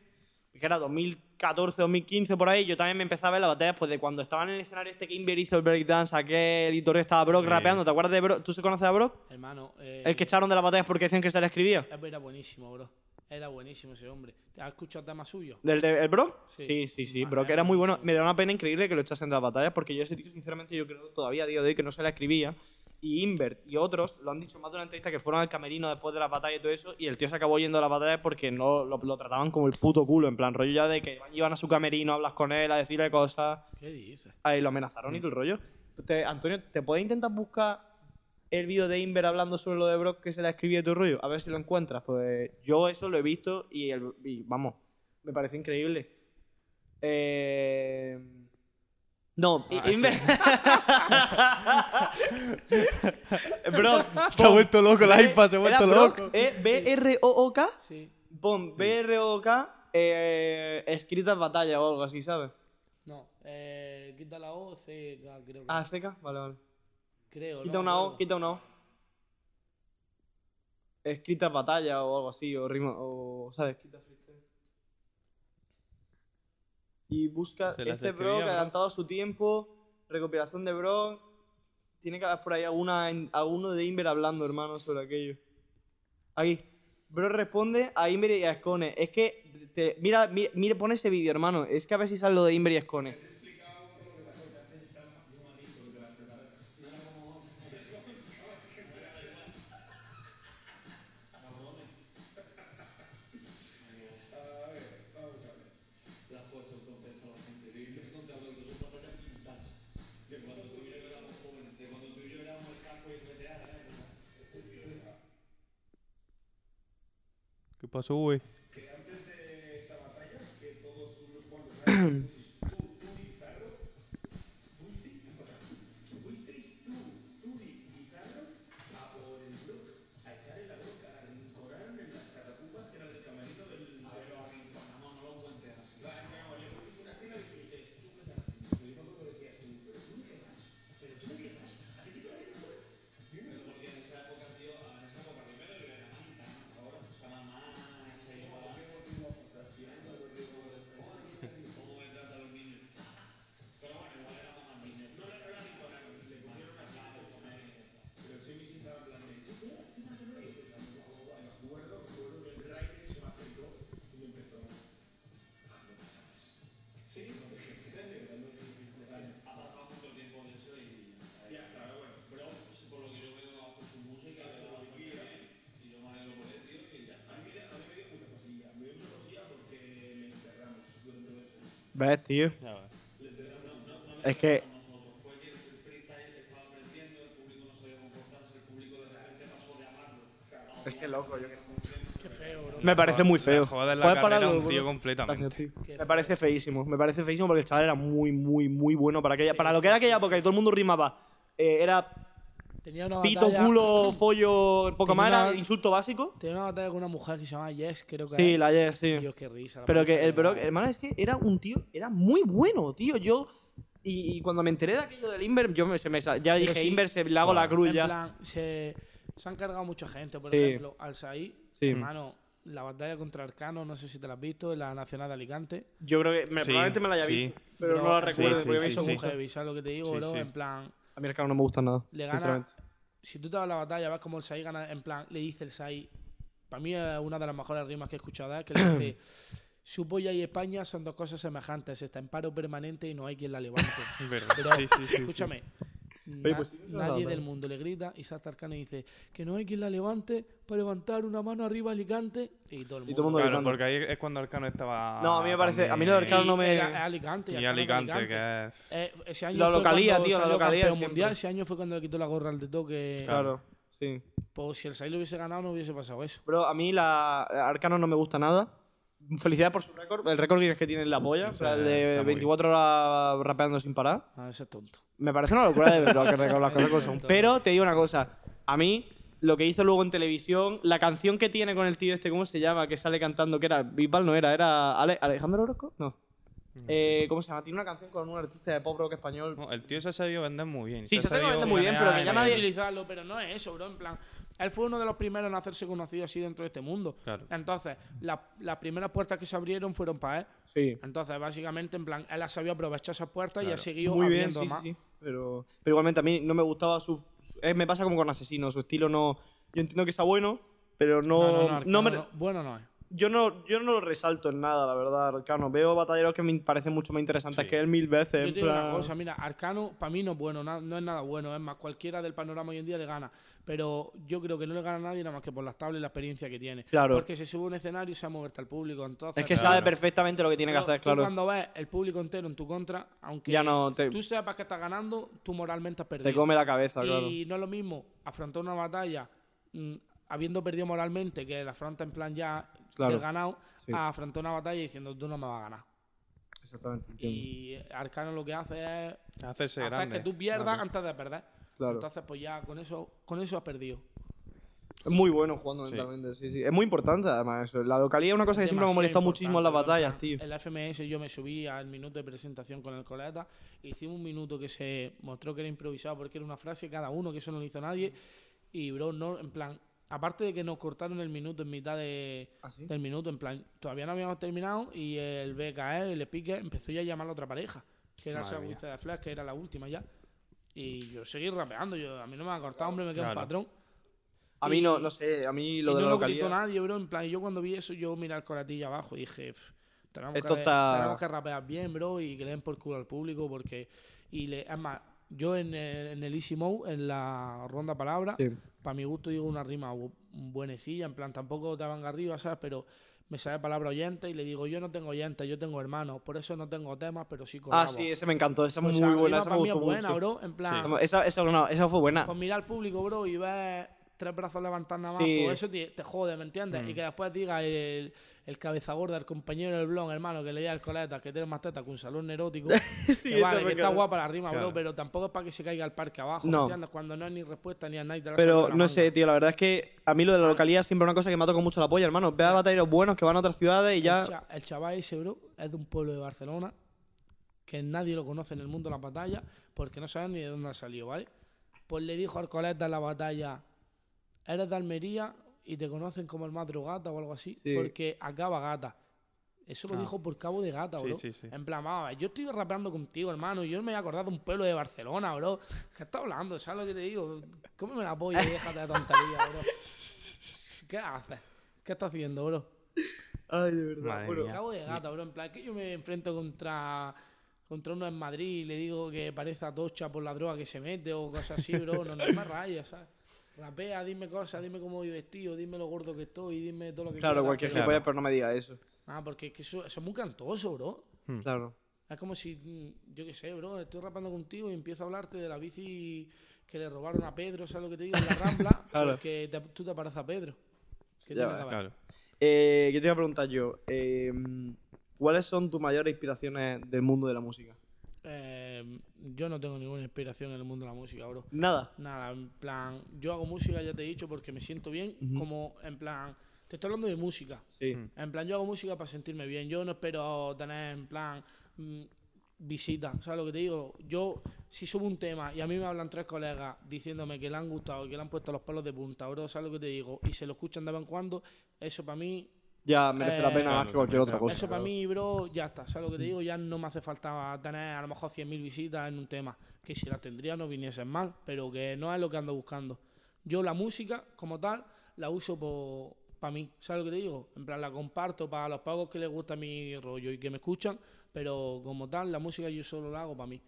que era 2014, 2015 por ahí, yo también me empecé a ver las batallas pues de cuando estaban en el escenario este que Inver hizo el breakdance, aquel y Torre estaba Brock Sí. rapeando, ¿te acuerdas de Brock? ¿Tú se conoces a Brock? Hermano, eh, El que echaron de las batallas porque decían que se le escribía. Era buenísimo, bro. Era buenísimo ese hombre. ¿Te has escuchado temas suyos? ¿Del de, el Brock? Sí. Sí, sí, sí. Vale, Brock era muy bueno. Me da una pena increíble que lo echasen de las batallas porque yo ese tío, sinceramente, yo creo todavía a día de hoy que no se la escribía. Y Invert y otros lo han dicho más de una entrevista que fueron al camerino después de la batalla y todo eso. Y el tío se acabó yendo a las batallas porque no lo, lo trataban como el puto culo. En plan, rollo ya de que iban a su camerino, hablas con él, a decirle cosas. ¿Qué dices? Ahí lo amenazaron y todo el rollo. Te- Antonio, ¿te puedes intentar buscar el vídeo de Inver hablando sobre lo de Brock que se la escribía el rollo? A ver si lo encuentras. Pues yo eso lo he visto y, el- y vamos, me parece increíble. Eh... No, Ah, Inver. Brock. Se ha vuelto loco el iPad, se ha vuelto loco. eh, B-R-O-O-K. Sí. Pon B-R-O-K. Eh, escrita en batalla o algo así, ¿sabes? No, eh, quita la O, C, K, creo que. Ah, CK, vale, vale. creo, Quita no una O, quita una O. Escrita batalla o algo así, o rima, o, ¿sabes? Quita freestyle. Y busca este escribía, bro adelantado a su tiempo, recopilación de bro. Tiene que haber por ahí alguna, alguno de Inver hablando, hermano, sobre aquello. Aquí. Bro responde a Inver y a Escone. Es que, te- mira, mira, mira, pon ese vídeo, hermano. Es que a ver si sale lo de Inver y Escone. Pues uy. ¿Ves, tío? Ya ves. Es que. Es que loco, yo qué sé. Qué feo, bro. Me parece muy feo. Le jodes la ¿Puedes carrera pararlo, a un tío completamente. Gracias, tío. Qué Me parece feísimo. Me parece feísimo porque el chaval era muy, muy, muy bueno para aquella. para lo que era aquella época y todo el mundo rimaba. eh, era Tenía una pito, batalla- culo, follo, más, era una- insulto básico. Tenía una batalla con una mujer que se llama Jess, creo que Sí, es. la Yes, sí. Dios, qué risa. la Pero que el pero, hermano, es que era un tío, era muy bueno, tío. Yo. Y, y cuando me enteré de aquello del Inver, yo me, se me ya Pero dije, sí, Inver, se le hago la joder. cruz En ya. plan, se, se han cargado mucha gente. Por Sí. ejemplo, al Saí, Sí. hermano, la batalla contra Arcano, no sé si te la has visto, en la Nacional de Alicante. Yo creo que me- Sí, probablemente me la haya sí. visto, pero Bro, no la sí, recuerdo sí, porque me sí, hizo sí. muy heavy, ¿sabes lo que te digo, Sí, bro? sí. En plan, A mí el carro no me gusta nada. le gana. Si tú te vas a la batalla, ves como el Sai gana. En plan, le dice el Sai. Para mí es una de las mejores rimas que he escuchado. ¿eh? Que le dice: Su polla y España son dos cosas semejantes. Está en paro permanente y no hay quien la levante. Es sí, sí, sí. escúchame. Oye, pues sí, nadie del mundo le grita y salta Arcano y dice que no hay quien la levante para levantar una mano arriba a Alicante y todo el mundo. Y todo el mundo Claro, gritando. porque ahí es cuando Arcano estaba. No, a mí me parece- a mí lo de Arcano no me- era- Alicante. Y Alicante, que es. Eh, ese año La localía, tío, la localía mundial. Ese año fue cuando le quitó la gorra al de toque. Claro, sí. Pues si el Sai lo hubiese ganado, no hubiese pasado eso. Bro, a mí la Arcano no me gusta nada. Felicidades por su récord. El récord que tiene en la polla. O sea, el de está muy 24 horas rapeando sin parar. Ah, ese es tonto. Me parece una locura de verdad que récord- las cosas como son. Tonto. Pero te digo una cosa. A mí, lo que hizo luego en televisión, la canción que tiene con el tío este, ¿cómo se llama? Que sale cantando, que era Bisbal, no era, era Ale- Alejandro Orozco. No. Eh, ¿Cómo se llama? Tiene una canción con un artista de pop rock español. No, el tío se ha sabido vender muy bien. Sí, se ha sabido vender muy bien, pero que ya muy nadie- utilizarlo, pero no es eso, bro. En plan, él fue uno de los primeros en hacerse conocido así dentro de este mundo. Claro. Entonces, la- las primeras puertas que se abrieron fueron para él. Sí. Entonces, básicamente, en plan, él ha sabido aprovechar esas puertas y ha seguido Muy bien, abriendo sí, más. sí, sí. Pero, pero igualmente a mí no me gustaba su. su- eh, me pasa como con Asesino. Su estilo no. Yo entiendo que sea bueno, pero no. No, no, no, no Arcano me- no. Bueno, no es. Yo, no, yo no lo resalto en nada, la verdad, Arcano. Veo batalleros que me parecen mucho más interesantes Sí. que él mil veces. Yo te digo una plan- cosa, mira, Arcano para mí no es bueno, no es nada bueno, es más, cualquiera del panorama hoy en día le gana, pero yo creo que no le gana a nadie nada más que por las tablas y la experiencia que tiene. Claro. Porque se sube a un escenario y sabe moverte al público, entonces... Es que Claro. sabe perfectamente lo que tiene que hacer, tú claro. cuando ves el público entero en tu contra, aunque Ya no te- tú sepas que estás ganando, tú moralmente has perdido. Te come la cabeza, y claro. no es lo mismo afrontar una batalla mm, habiendo perdido moralmente, que la afronta en plan ya Claro. ganado, Sí. a afrontar una batalla diciendo tú no me vas a ganar. Exactamente. entiendo. Y Arcano lo que hace es Hacerse hacer grande. que tú pierdas Claro. antes de perder. Claro. Entonces, pues ya con eso, con eso has perdido. Es muy bueno jugando Sí. mentalmente, sí, sí. Es muy importante, además, eso. La localidad es una cosa que siempre me ha molestado muchísimo en las batallas, tío. En la FMS yo me subí al minuto de presentación con el coleta. Hicimos un minuto que se mostró que era improvisado porque era una frase cada uno, que eso no lo hizo nadie. Y, bro, no, en plan, aparte de que nos cortaron el minuto en mitad de, ¿Ah, sí? del minuto, en plan, todavía no habíamos terminado y el BKE, el Epique, empezó ya a llamar a la otra pareja, que era esa de Flash, que era la última ya. Y yo seguí rapeando, yo, a mí no me ha cortado, hombre, me queda Claro. un patrón. A mí no, Y- no sé, a mí Y lo de no la lo gritó localidad. nadie, bro. En plan, y yo cuando vi eso, yo miré al colatilla abajo y dije, "Pff, tenemos, Esto que, está- tenemos que rapear bien, bro, y que le den por culo al público, porque. Y le, es más, yo en el, en el Easy Mode, en la ronda palabra, Sí. para mi gusto digo una rima bu- buenecilla, en plan, tampoco te van arriba, ¿sabes? Pero me sale palabra oyente y le digo, yo no tengo oyente, yo tengo hermanos, por eso no tengo temas, pero sí Ah, colabo. sí, ese me encantó, esa es Pues muy esa buena, esa me gustó es buena, mucho. bro. En plan, Esa, esa, no, esa fue buena. pues mirar al público, bro, y ver tres brazos levantados nada más, Sí. pues eso te, te jode, ¿me entiendes? Mm. Y que después diga el, el cabeza gorda, el compañero del blog, hermano, que le diga al coleta que tiene más teta que un salón erótico. Sí, que vale, que está guapa la rima, Claro. bro, pero tampoco es para que se caiga al parque abajo, No. Cuando no es ni respuesta ni a nadie te la saca Pero no sé, tío, la verdad es que a mí lo de la localidad es siempre una cosa que me ha tocado mucho la polla, hermano. Ve a batalleros buenos que van a otras ciudades y ya. El, cha- el chaval ese, bro, es de un pueblo de Barcelona que nadie lo conoce en el mundo de la batalla porque no saben ni de dónde ha salido, ¿vale? Pues le dijo al coleta en la batalla, eres de Almería y te conocen como el más drogata o algo así, Sí. porque acaba gata. Eso lo Ah. dijo por cabo de gata, bro. sí, sí. En plan, yo estoy rapeando contigo, hermano, y yo me he acordado de un pueblo de Barcelona, bro. ¿Qué estás hablando? ¿Sabes lo que te digo? Cómeme la polla y déjate de tontería, bro. ¿Qué haces? ¿Qué estás haciendo, bro? Ay, de verdad. Madre mía. Cabo de gata, bro. En plan, que yo me enfrento contra, contra uno en Madrid y le digo que parece a tocha por la droga que se mete o cosas así, bro. No, no me rayas, ¿sabes? Rapea, dime cosas, dime cómo voy vestido, dime lo gordo que estoy, dime todo lo que claro, quieras, cualquier gilipollas, pero no me diga eso. Ah, porque es que eso, eso es muy cantoso, bro. Claro. Es como si, mm, yo qué sé, bro, estoy rapando contigo y empiezo a hablarte de la bici que le robaron a Pedro, ¿sabes lo que te digo? En la Rambla, Claro. porque te- tú te pareces a Pedro. ¿Qué Ya? Claro. Eh, ¿Qué te iba a preguntar yo? Eh, ¿Cuáles son tus mayores inspiraciones del mundo de la música? Eh, yo no tengo ninguna inspiración en el mundo de la música, bro. Nada. Nada, en plan, yo hago música, ya te he dicho, porque me siento bien, como, en plan, te estoy hablando de música. Sí. En plan, yo hago música para sentirme bien. Yo no espero tener, en plan, mm, visitas. ¿Sabes lo que te digo? Yo, si subo un tema y a mí me hablan tres colegas diciéndome que le han gustado que le han puesto los pelos de punta, bro, ¿sabes lo que te digo? Y se lo escuchan de vez en cuando, eso para mí, Ya merece la Eh, pena claro, más que cualquier otra cosa. eso para mí, bro, ya está. ¿Sabes lo que te digo? Ya no me hace falta tener a lo mejor 100.000 visitas en un tema. Que si las tendría no viniesen mal, pero que no es lo que ando buscando. Yo la música, como tal, la uso para mí. ¿Sabes lo que te digo? En plan, la comparto para los pagos que les gusta mi rollo y que me escuchan, pero como tal, la música yo solo la hago para mí.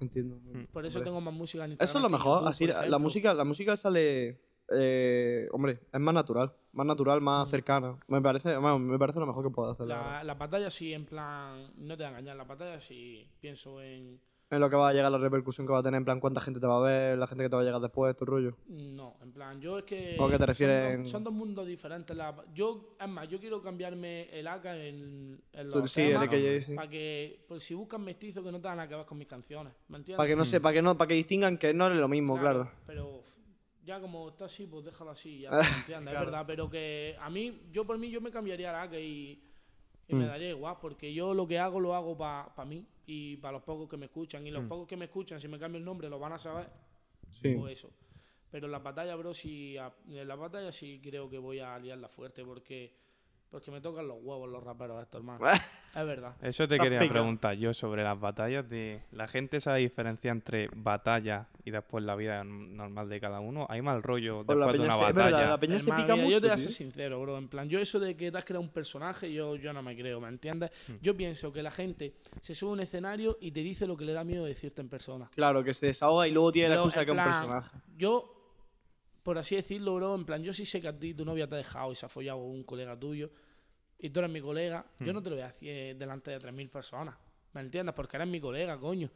Entiendo. Por eso Hombre. tengo más música en Instagram. Eso es lo mejor. YouTube, Así, la música, la música sale. Eh, hombre, es más natural. Más natural, más cercana. Me parece, bueno, me parece lo mejor que puedo hacer. la. La, la batalla sí, en plan, no te voy a engañar, la batalla sí pienso en... En lo que va a llegar la repercusión que va a tener, en plan, cuánta gente te va a ver, la gente que te va a llegar después, tu rollo. No, en plan, yo es que. ¿O a qué te son refieres dos- Son, dos mundos diferentes. La, yo, es más, yo quiero cambiarme el AK en, en los sí, el temas AKJ, sí. para que, pues, si buscan mestizos que no tengan nada que ver con mis canciones. ¿Me entiendes? Para que no se, para que no, para que distingan que no es lo mismo, claro. Pero uf, ya como está así, pues déjalo así, ya, ¿me entiendes? Claro. Es verdad, pero que a mí, yo por mí, yo me cambiaría el AK y, y me Mm. daría igual, porque yo lo que hago, lo hago para mí y para los pocos que me escuchan. Y los Mm. pocos que me escuchan, si me cambio el nombre, lo van a saber Sí. o eso. Pero en la batalla, bro, sí, a- en la batalla sí creo que voy a liarla fuerte porque, porque me tocan los huevos los raperos estos, hermano. es verdad. Eso te quería preguntar yo sobre las batallas de... ¿La gente sabe diferencia entre batalla y después la vida normal de cada uno? ¿Hay mal rollo Pues la después de una se- es verdad, batalla? la peña se pica mira, mucho. yo te voy a ser sincero, bro. En plan, yo eso de que te has creado un personaje, yo, yo no me creo, ¿me entiendes? Hmm. Yo pienso que la gente se sube a un escenario y te dice lo que le da miedo decirte en persona. Claro, que se desahoga y luego tiene la excusa de que es un personaje. Yo, por así decirlo, bro, en plan, yo sí sé que a ti tu novia te ha dejado y se ha follado un colega tuyo y tú eres mi colega, yo no te lo voy a decir delante de 3.000 personas, ¿me entiendes? Porque eres mi colega, coño.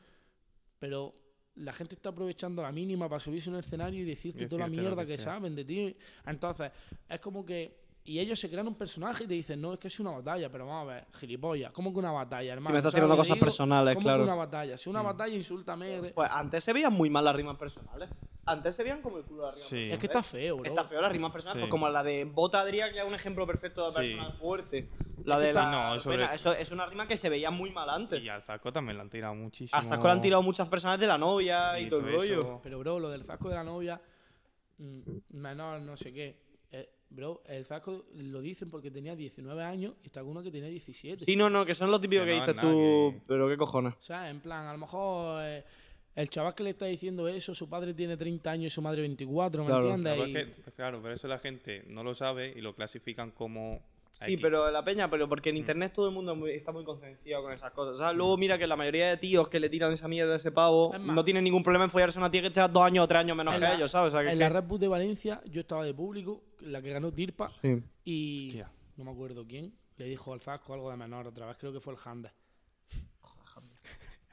Pero la gente está aprovechando la mínima para subirse a un escenario y decirte toda la mierda que saben de ti. Entonces, es como que... Y ellos se crean un personaje y te dicen, no, es que es una batalla, pero vamos a ver, gilipollas. ¿Cómo que una batalla, hermano? me estás ¿Sabes tirando cosas digo? personales, ¿Cómo claro. que una batalla? Si una batalla, insúltame. Pues antes se veían muy mal las rimas personales. Antes se veían como el culo de las rimas Sí. Es que está feo, bro. Está feo las rimas personales, Sí. pues como la de Bota Adrià, que es un ejemplo perfecto de Sí. personal fuerte. La de la. No, sobre- pena, eso es una rima que se veía muy mal antes. Y al Zaco también le han tirado muchísimo. A Zasco le han tirado muchas personas de la novia y, y todo el todo rollo. eso. Pero, bro, lo del zasco de la novia, mm, menor, no sé qué. Eh, bro, el zasco lo dicen porque tenía 19 años y está uno que tenía 17. Sí, no, no, que son lo típico Que que no es dices tú. que- Pero qué cojones. O sea, en plan, a lo mejor eh, el chaval que le está diciendo eso, su padre tiene 30 años y su madre 24, ¿me Claro. entiendes? Claro, Y- es que- claro, pero eso la gente no lo sabe y lo clasifican como. Sí, X. pero la peña, pero porque en internet todo el mundo muy- está muy concienciado con esas cosas. ¿sabes? Luego mira que la mayoría de tíos que le tiran esa mierda a ese pavo Es más- no tienen ningún problema en follarse a una tía que está dos años o tres años menos En que la- ellos, ¿sabes? O sea, que en la Red Bull de Valencia, yo estaba de público, la que ganó Tirpa, Sí. y Hostia. no me acuerdo quién, le dijo al Zasco algo de menor otra vez, creo que fue el Hande.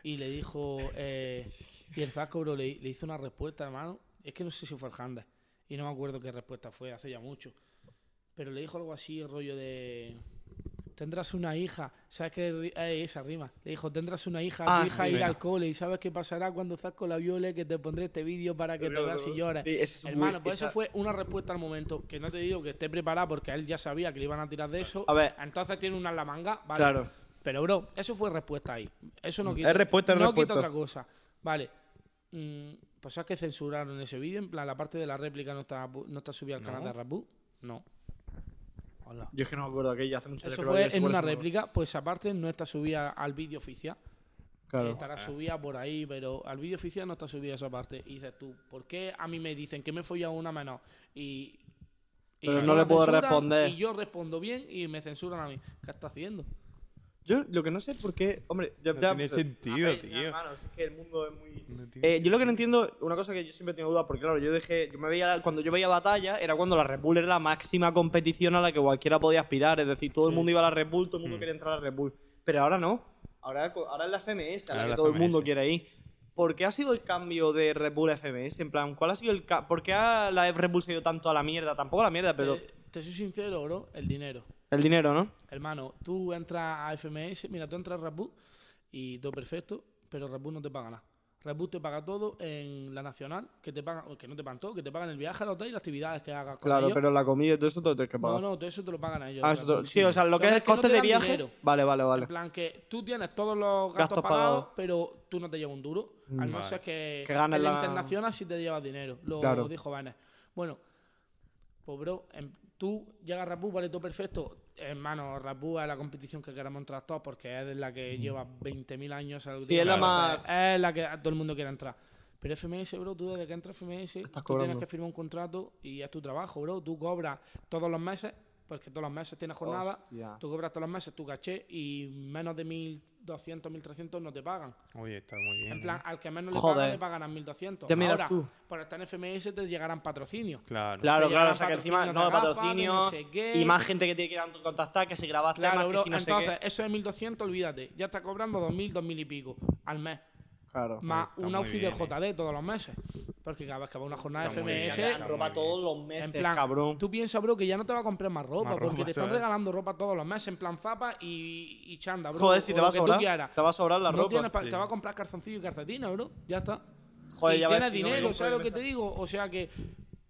Y le dijo, eh, y el Zasco, bro, le, le hizo una respuesta, hermano, es que no sé si fue el Hande. Y no me acuerdo qué respuesta fue, hace ya mucho. Pero le dijo algo así, el rollo de. Tendrás una hija, ¿sabes qué? eh, esa rima. Le dijo, tendrás una hija, Ah, tu hija sí. irá al cole y sabes qué pasará cuando con la viole que te pondré este vídeo para que te veas y llores. Sí, es muy- Hermano, pues esa- eso fue una respuesta al momento. Que no te digo que esté preparada porque él ya sabía que le iban a tirar de eso. A ver. Entonces tiene una en la manga. Vale. Claro. Pero, bro, eso fue respuesta ahí. Eso no Es quita, respuesta, es no respuesta. quita otra cosa. Vale. Mm, pues sabes que censuraron ese vídeo. En plan, la parte de la réplica no está, no está subida al canal ¿No? de Rabu. No. Hola. Yo es que no me acuerdo aquella hace mucho Eso que lo fue en una eso no- réplica. Pues aparte no está subida al vídeo oficial. Claro. Estará subida por ahí, pero al vídeo oficial no está subida esa parte. Y dices tú, ¿por qué a mí me dicen que me he follado una menor? Y. y Pero a no le puedo responder. Y yo respondo bien y me censuran a mí. ¿Qué está haciendo? Yo lo que no sé es por qué. Hombre, ya, No ya- tiene sentido, ver, tío. hermano, es que el mundo es muy. No tiene- Eh, yo lo que no entiendo, una cosa que yo siempre tengo dudas, porque claro, yo dejé, yo me veía, cuando yo veía batalla, era cuando la Red Bull era la máxima competición a la que cualquiera podía aspirar, es decir, todo el mundo iba a la Red Bull, todo el mundo Mm. quería entrar a la Red Bull, pero ahora no, ahora, ahora es la FMS, a la que la todo el mundo FMS. quiere ir. ¿Por qué ha sido el cambio de Red Bull a FMS? En plan, ¿cuál ha sido el ¿Por qué ha- la Red Bull se ha ido tanto a la mierda? Tampoco a la mierda, pero Te, te soy sincero, bro, el dinero. El dinero, ¿no? Hermano, tú entras a FMS, mira, tú entras a Bull y todo perfecto, pero Bull no te paga nada. Bull te paga todo en la nacional, que te pagan, que no te pagan todo, que te pagan el viaje al hotel y las actividades que hagas con Claro, ellos. pero la comida y todo eso todo tienes que pagar. No, no, todo eso te lo pagan a ellos. Ah, sí, o sea, lo que es el no coste te de dan viaje. dinero. Vale, vale, vale. En plan que tú tienes todos los gastos, Gastos pagados, pagados. pero tú no te llevas un duro. Al no Vale. ser que, Que ganes en la la- internacional sí te llevas dinero. Lo Claro. dijo Vanes. Bueno, pues bro, em, tú llegas a Rapu, vale, todo perfecto. Hermano, Rapu es la competición que queremos entrar todos porque es la que lleva 20.000 años. Sí, es la más- Es la que todo el mundo quiere entrar. Pero FMS, bro, tú desde que entras FMS, Estás tú tienes que firmar un contrato y es tu trabajo, bro. Tú cobras todos los meses, porque todos los meses tienes jornada. Hostia. Tú cobras todos los meses tu caché y menos de 1.200, 1.300 no te pagan. Oye, está muy bien. En plan, ¿eh? al que menos le pagan, le pagan a 1.200. Ya miras Ahora, tú. por estar en FMS te llegarán patrocinios. Claro. Claro, claro, o sea que encima no de gafas, patrocinio no sé qué. y más gente que tiene que ir a contactar, que si grabas Claro, temas, bro. que si no Entonces, sé qué. eso de 1.200, olvídate. Ya está cobrando 2.000, 2.000 y pico al mes. Claro. Más un outfit del eh. JD todos los meses. Porque cada vez que va a una jornada de FMS, ropa todos los meses, en plan, cabrón. tú piensas, bro, que ya no te va a comprar más ropa, Más porque ropa, te están ¿sabes? regalando ropa todos los meses, en plan zapa y, y chanda, bro. Joder, si te va a sobrar, te va a sobrar la No ropa. tienes sí. Te va a comprar calzoncillos y calcetines, bro. Ya está. Joder, y ya tienes no dinero, compro ¿sabes lo que te digo? O sea que.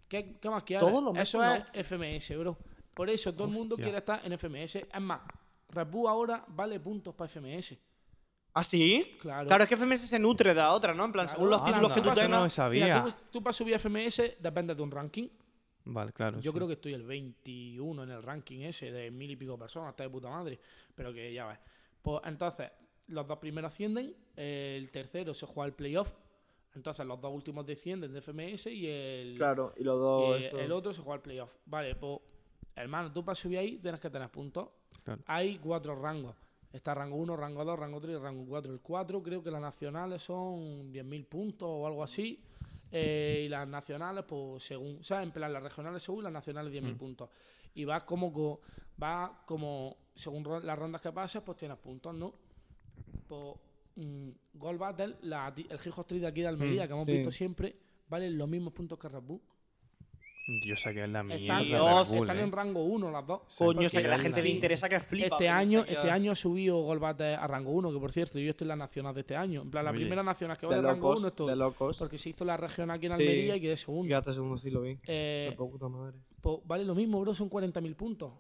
¿Qué, qué más quieres? Todos los meses Eso es FMS, bro. Por eso todo el mundo quiere estar en FMS. Es más, Red Bull ahora vale puntos para FMS. ¿Ah, sí? Claro. Claro, es que FMS se nutre de la otra, ¿no? En plan, Claro. según los Ah, títulos no, que tú no tengas. me sabía. Mira, tú, tú para subir a FMS depende de un ranking. Vale, claro. Yo sí. creo que estoy el 21 en el ranking ese de mil y pico personas, está de puta madre. Pero que ya ves. Pues entonces, los dos primeros ascienden, el tercero se juega el playoff. Entonces, los dos últimos descienden de FMS y el, Claro, y los y dos. eso. el otro se juega el playoff. Vale, pues, hermano, tú para subir ahí tienes que tener puntos. Claro. Hay cuatro rangos. Está rango 1, rango 2, rango 3 y rango 4. El 4 creo que las nacionales son 10.000 puntos o algo así. Eh, y las nacionales, pues según, ¿sabes? En plan, las regionales según, las nacionales 10.000 Mm. puntos. Y vas como, co- va como, según las rondas que pases, pues tienes puntos, ¿no? Pues, mm, Gold Battle, la el Hijo Street de aquí de Almería, Mm, que hemos sí. visto siempre, valen los mismos puntos que Red Bull. Yo sé que es la mierda. Están, Bull, están ¿eh? en rango 1 las dos. Coño, o sea que a la gente le interesa que flipa. Este año, este año ha subido Golbat a rango 1, que por cierto, yo estoy en la nacional de este año. En plan, la Oye. primera nacional que va De de rango locos, 1 estoy. de locos. Porque se hizo la región aquí en Sí. Almería y quedé segundo. Fíjate, segundo sí lo vi. Eh, De puta madre. pues vale lo mismo, bro, son 40.000 puntos.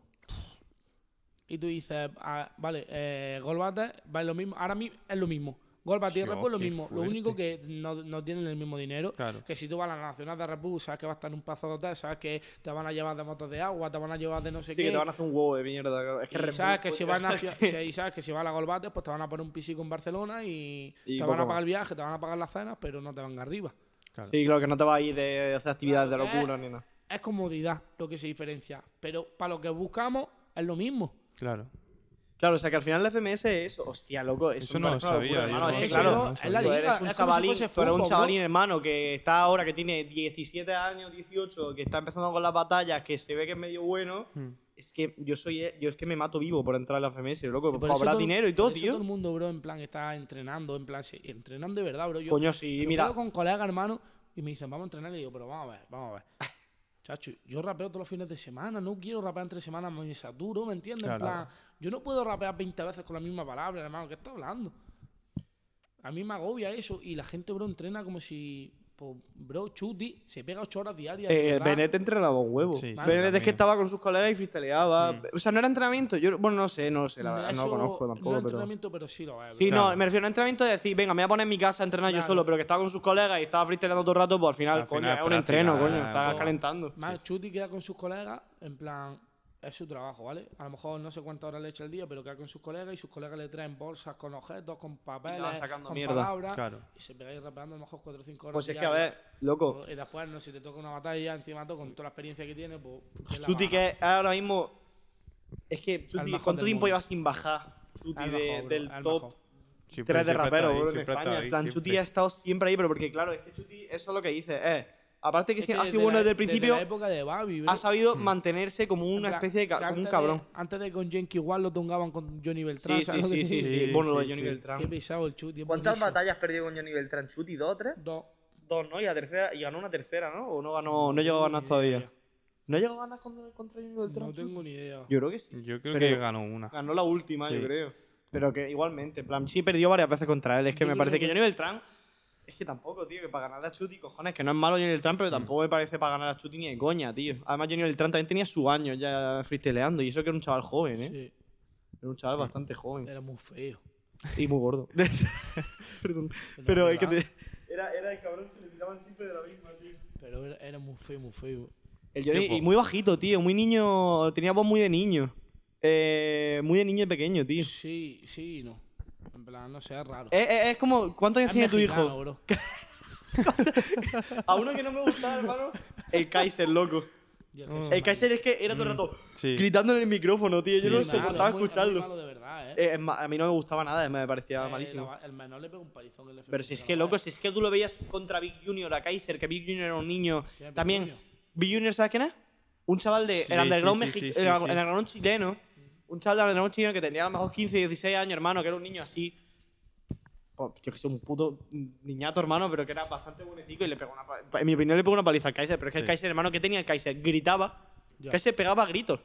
Y tú dices, ah, vale, eh, Golbate vale lo mismo. Ahora mi- es lo mismo. Red Bull es lo mismo. Lo único que no, no tienen el mismo dinero. Claro. Que si tú vas a la nacional de Red Bull, sabes que va a estar en un paso de hotel, sabes que te van a llevar de motos de agua, te van a llevar de no sé Sí, qué. que te van a hacer un huevo de mierda. Es que Y Red sabes Bull, que si van a, si- y sabes que si vas a la Golbate, pues te van a poner un pisico en Barcelona y, Y te van a más. pagar el viaje, te van a pagar las cenas, pero no te van arriba. claro. Sí, claro, que no te vas a ir de hacer actividades Claro, de locura ni nada. Es comodidad lo que se diferencia, pero para lo que buscamos es lo mismo. Claro. Claro, o sea que al final el FMS es. Hostia, loco. Eso, Eso no lo parece una locura, sabía, yo no Es claro, es la liga, eres un es como si chavalín, fuese tú eres un fútbol, chavalín, hermano, que está ahora, que tiene 17 años, 18, que está empezando con las batallas, que se ve que es medio bueno. Hmm. Es que yo soy yo es que me mato vivo por entrar en la FMS, loco. Por eso cobrar todo- dinero y todo, por eso tío. todo el mundo, bro, en plan está entrenando, en plan, sí, entrenan de verdad, bro. Yo, Coño, sí, yo mira. quedo con colegas, hermano, y me dicen, vamos a entrenar, y digo, pero vamos a ver, vamos a ver. Chacho, yo rapeo todos los fines de semana, no quiero rapear entre semanas, me saturo, ¿me entiendes? En Claro. plan, yo no puedo rapear 20 veces con la misma palabra, hermano, ¿qué estás hablando? A mí me agobia eso y la gente, bro, entrena como si, pues, bro, Chuti se pega 8 horas diarias. Eh, verdad. Benet entrenaba un huevo. Sí, sí, Benet es que estaba con sus colegas y freestyleaba. Mm. O sea, no era entrenamiento. Yo, bueno, no sé, no sé, la verdad, no lo conozco No tampoco. es pero... entrenamiento, pero sí lo es. Sí, no, me refiero a entrenamiento de decir, venga, me voy a poner en mi casa a entrenar yo solo, pero que estaba con sus colegas y estaba freestyleando todo el rato, pues al final, Al coño, final es un práctica, entreno, coño, todo. calentando. Más Chuti queda con sus colegas, en plan, es su trabajo, ¿vale? A lo mejor no sé cuántas horas le echa el día, pero queda con sus colegas y sus colegas le traen bolsas con objetos, con papeles, sacando con mierda. palabras. Claro. Y se pega ahí rapeando a lo mejor 4 o 5 horas. Pues es que, a ver, loco, Y después, no, si te toca una batalla, encima todo, con toda la experiencia que tiene, pues. Chuti que ahora mismo... Es que, Chuti, ¿cuánto tiempo mundo. lleva sin bajar Chuti de- del al top mejor. Siempre- 3 de rapero, ahí, bro, en España? Ahí, plan. Chuti ha estado siempre ahí, pero porque, claro, es que Chuti, eso es lo que dice, eh... Aparte que, Es que ha sido bueno desde el principio, la época de Babi, bro. ha sabido Mm. mantenerse como una especie de... ca- como un cabrón. De, antes de con Jenky igual lo tongaban con Johnny Beltrán. Sí, ¿sabes sí, sí, sí, digo? sí. Sí, Bueno, lo de Johnny sí. Beltrán. Qué pesado el Chuti. ¿Cuántas buenísimo. batallas perdió con Johnny Beltrán? ¿Chuti? ¿Dos o tres? Dos. Dos, ¿no? Y la tercera, y ganó una tercera, ¿no? O no ganó, no llegó a ganar todavía. idea. ¿No llegó a ganar contra, contra Johnny Beltrán? No tengo ni idea. Yo creo que sí. Yo creo Pero- que ganó una. Ganó la última, yo creo. Pero que igualmente, en plan, sí perdió varias veces contra él. Es que Yo me parece que que- Johnny Beltrán. Es que tampoco, tío, que para ganar a Chuti, cojones, que no es malo Johnny Beltrán, pero tampoco me parece para ganar a Chuti ni de coña, tío. Además, Johnny Beltrán también tenía su año ya freestyleando, y eso que era un chaval joven, ¿eh? Sí, Era un chaval bastante joven. era muy feo. Y muy gordo. Perdón. Pero Pero es que te- era, era el cabrón, se le tiraban siempre de la misma, tío. Pero era, era muy feo, muy feo. El Johnny, y muy bajito, tío, muy niño, tenía voz muy de niño. Eh, muy de niño y pequeño, tío. Sí, sí, y no. En plan, no sé, es raro. Es, es- es como, ¿cuántos años Es tiene tu mexicano, hijo? bro. A uno que no me gustaba, hermano. El Kaiser, loco. Y el Oh. Jesús El Kaiser es que era todo el rato Sí. gritando en el micrófono, tío. Yo Sí, no sí, sé, sí. costaba es muy- es muy escucharlo. malo de verdad, ¿eh? Eh, es ma- a mí no me gustaba nada, me parecía Eh, malísimo. la- el menor le pega un palizón. El Pero si es que, loco, si es que tú lo veías contra Big Junior a Kaiser, que Big Junior era un niño. ¿Quién es Big También, Junior? Big Junior, ¿sabes quién es? Un chaval de Sí, el underground, sí, sí, mexi- sí, el, sí, el sí. underground chileno. Un chaval del underground chileno que tenía a lo mejor 15, 16 años, hermano, que era un niño así. pues, yo que sé, un puto niñato, hermano, pero que era bastante buenecico y le pegó una En mi opinión, le pegó una paliza al Kaiser, pero es que el. Kaiser, hermano, que tenía el Kaiser? Gritaba. Ya. Kaiser pegaba gritos.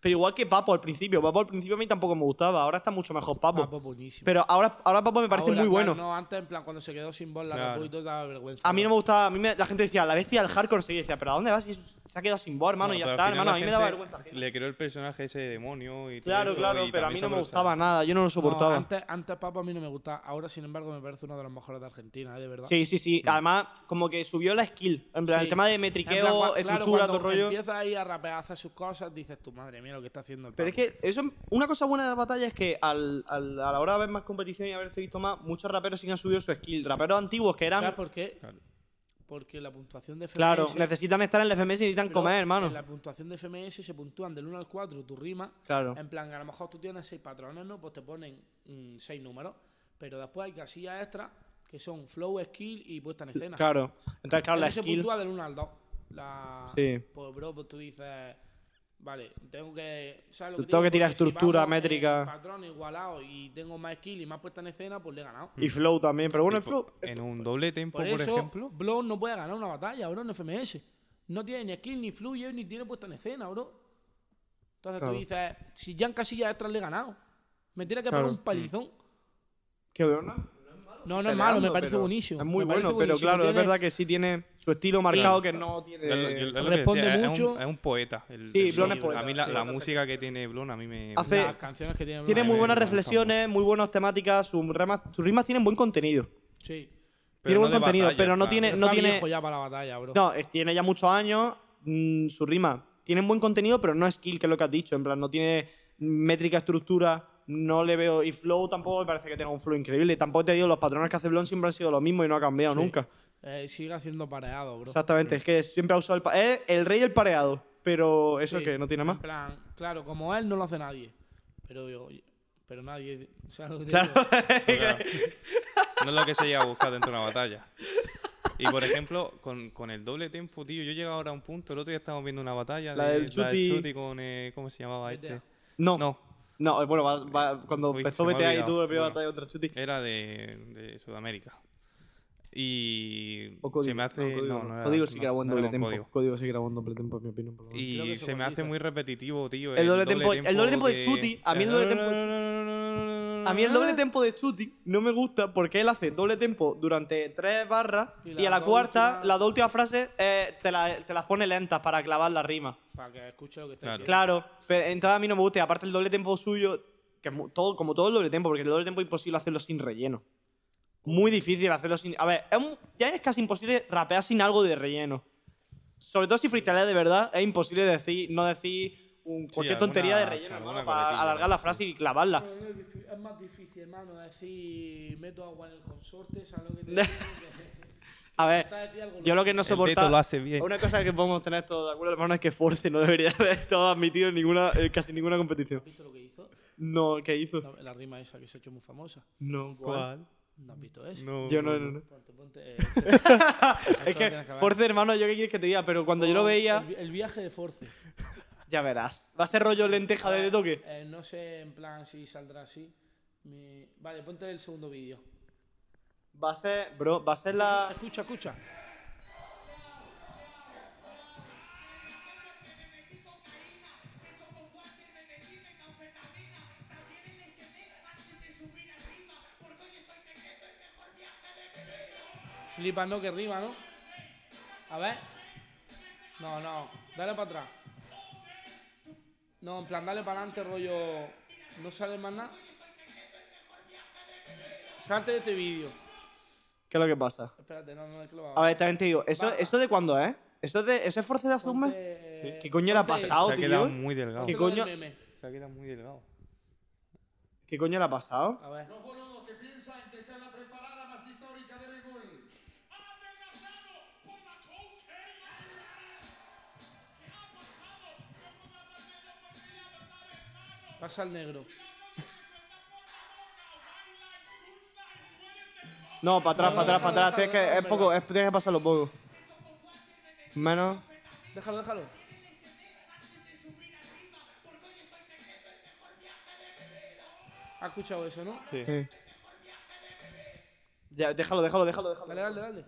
Pero igual que Papo al principio. Papo al principio a mí tampoco me gustaba. Ahora está mucho mejor Papo. Papo, buenísimo. Pero ahora, ahora Papo me parece Ahora, muy claro, bueno. No, antes, en plan, cuando se quedó sin voz, la Claro. rapó y todo daba vergüenza. A mí no me gustaba. A mí me- la gente decía, la bestia del hardcore. Y decía, ¿pero a dónde vas? Se ha quedado sin voz, hermano, No, y ya está, hermano. A mí me daba vergüenza. ajena. Le creó el personaje ese demonio y todo Claro, eso, claro, y pero a mí no me gustaba nada. Yo no lo No, soportaba. antes, antes Papo a mí no me gusta. Ahora, sin embargo, me parece uno de los mejores de Argentina, ¿eh? de verdad. Sí, sí, sí. Además, como que subió la skill. En plan, Sí. el tema de plan, metriqueo, claro, estructura, todo rollo. Empieza ahí a rapear, a hacer sus cosas, dices tu madre mía lo que está haciendo el Pero es Papo". que eso, una cosa buena de la batalla es que al, al- a la hora de ver más competición y haberse visto más, muchos raperos sí que han subido su skill. Raperos antiguos que eran. ¿Sabes por qué? Claro. Porque la puntuación de FMS. Claro, necesitan estar en el FMS y necesitan comer, hermano. En la puntuación de FMS se puntúan del 1 al 4 tu rima. Claro. En plan, a lo mejor tú tienes 6 patrones, ¿no? Pues te ponen 6 números. Pero después hay casillas extra que son flow, skill y puesta en escena. Claro. Entonces, claro, la se skill. puntúa del 1 al 2. La... Sí. Pues, bro, pues tú dices. Vale, tengo que. ¿sabes lo Tú que te tengo digo? que tirar Porque estructura, métrica. patrón igualado y tengo más skill y más puesta en escena, pues le he ganado. Y flow también. Pero bueno, el flow. En un doble tempo, Por, por, eso, ejemplo. Blow no puede ganar una batalla, bro, en FMS. No tiene ni skill, ni fluye, ni tiene puesta en escena, bro. Entonces Claro. tú dices, si ya en casillas extras le he ganado, me tiene que Claro. poner un palizón. Que bueno, No, no es malo, me parece buenísimo. Es muy bueno, pero claro, es verdad que sí tiene su estilo marcado que no tiene. Yo lo- yo- es lo que responde decía, es un- mucho. Es un, poeta. el- Sí, el Blon es poeta, A mí la, sí, la bastante. música que tiene Blon a mí me... Hace- Las canciones que tiene. Tiene muy buenas reflexiones, muy buenas temáticas, sus rimas, sus rimas tienen buen contenido. Sí. tiene no buen contenido, batalla, pero no claro. tiene, no tiene, ya para la batalla, bro. no, tiene ya muchos años, mm, su rima tienen buen contenido, pero no skill, que es lo que has dicho, en plan, no tiene métrica, estructura, no le veo, y flow tampoco me parece que tenga un flow increíble, tampoco te digo, los patrones que hace Blon siempre han sido los mismos y no ha cambiado Sí. nunca. Eh, sigue haciendo pareado, bro. Exactamente, es que siempre ha usado el, pa- es el rey del pareado, pero eso Sí, que no tiene En más. plan, claro, como él no lo hace nadie. Pero yo, pero nadie. ¿sabes lo que te Claro. No es lo que se llega a buscar dentro de una batalla. Y por ejemplo, con, con el doble tempo, tío, yo he llegado ahora a un punto. El otro día estábamos viendo una batalla. La de, del Chuti. Chuti con. eh, ¿Cómo se llamaba este? No, no, No, bueno, va- va- cuando Uy, empezó se BTA y tuvo la primera Bueno. batalla contra Chuti. era de, de Sudamérica. Y O código. se me hace. No, código, no, no. no era- Código sí no, que era buen no doble tempo. código. Código sí que era buen doble tempo, en mi opinión. por lo menos. Y Creo que se eso me hace muy repetitivo, tío. El doble tempo- el doble tempo de de- Chuti, a mí el doble tempo de A mí el doble tempo de Chuti no me gusta porque él hace doble tempo durante tres barras Y y, las a la cuarta, últimas- las dos últimas frases eh, te, la- te las pone lentas para clavar la rima. Para que escuche lo que está Claro. diciendo. Claro, pero entonces a mí no me gusta. Y aparte el doble tempo suyo, que es todo, como todo el doble tempo, porque el doble tempo es imposible hacerlo sin relleno. Muy difícil hacerlo sin. A ver, es un- ya es casi imposible rapear sin algo de relleno. Sobre todo si freestyleas de verdad, es imposible decir, no decir un- cualquier alguna- tontería de relleno, hermano, para alargar la frase y clavarla. Es más difícil, hermano, decir meto agua en el consorte, ¿sabes lo que te digo? A ver, yo lo que no El Beto soporta. lo hace bien. Una cosa que podemos tener todos de acuerdo, hermano, es que Force no debería haber estado admitido en ninguna, casi ninguna competición. ¿Has visto lo que hizo? No, ¿qué hizo? La, la rima esa que se ha hecho muy famosa. No, ¿Cuál? ¿No has visto eso? No, Yo no, no, no. Ponte, ponte. eh, Es que Force, hermano, yo qué quieres que te diga, pero cuando yo lo veía, El, vi- el viaje de Force. ya verás. Va a ser rollo lenteja de toque. Eh, no sé en plan si saldrá así. Mi- Vale, ponte el segundo vídeo. Va a ser, bro, va a ser la. Escucha, escucha. Flipa, ¿no? Que rima, ¿no? A ver. No, no. Dale para atrás. No, en plan, dale para adelante, rollo. No sale más nada. Salte de este vídeo. ¿Qué es lo que pasa? Espérate, no, no es que lo A ver, también te digo, ¿eso, Baja. ¿eso de cuándo es? ¿Eso, es de, ¿Eso es Force de hace un mes? Ponte- ¿Qué coño le ha ponte pasado, Se ha quedado tío? muy delgado. ¿Qué Ponte lo del coño? meme. Se ha quedado muy delgado. ¿Qué coño le ha pasado? A ver. Los boludos que piensan que esta es la preparada más histórica de Regoy. Pasa al negro. No, para atrás, No, para atrás, para atrás. Tienes que, es poco, es, tienes que pasarlo poco. Menos. Déjalo, déjalo. ¿Has escuchado eso, no? Sí. Sí. Ya, déjalo, déjalo, déjalo, déjalo. Dale, dale, dale.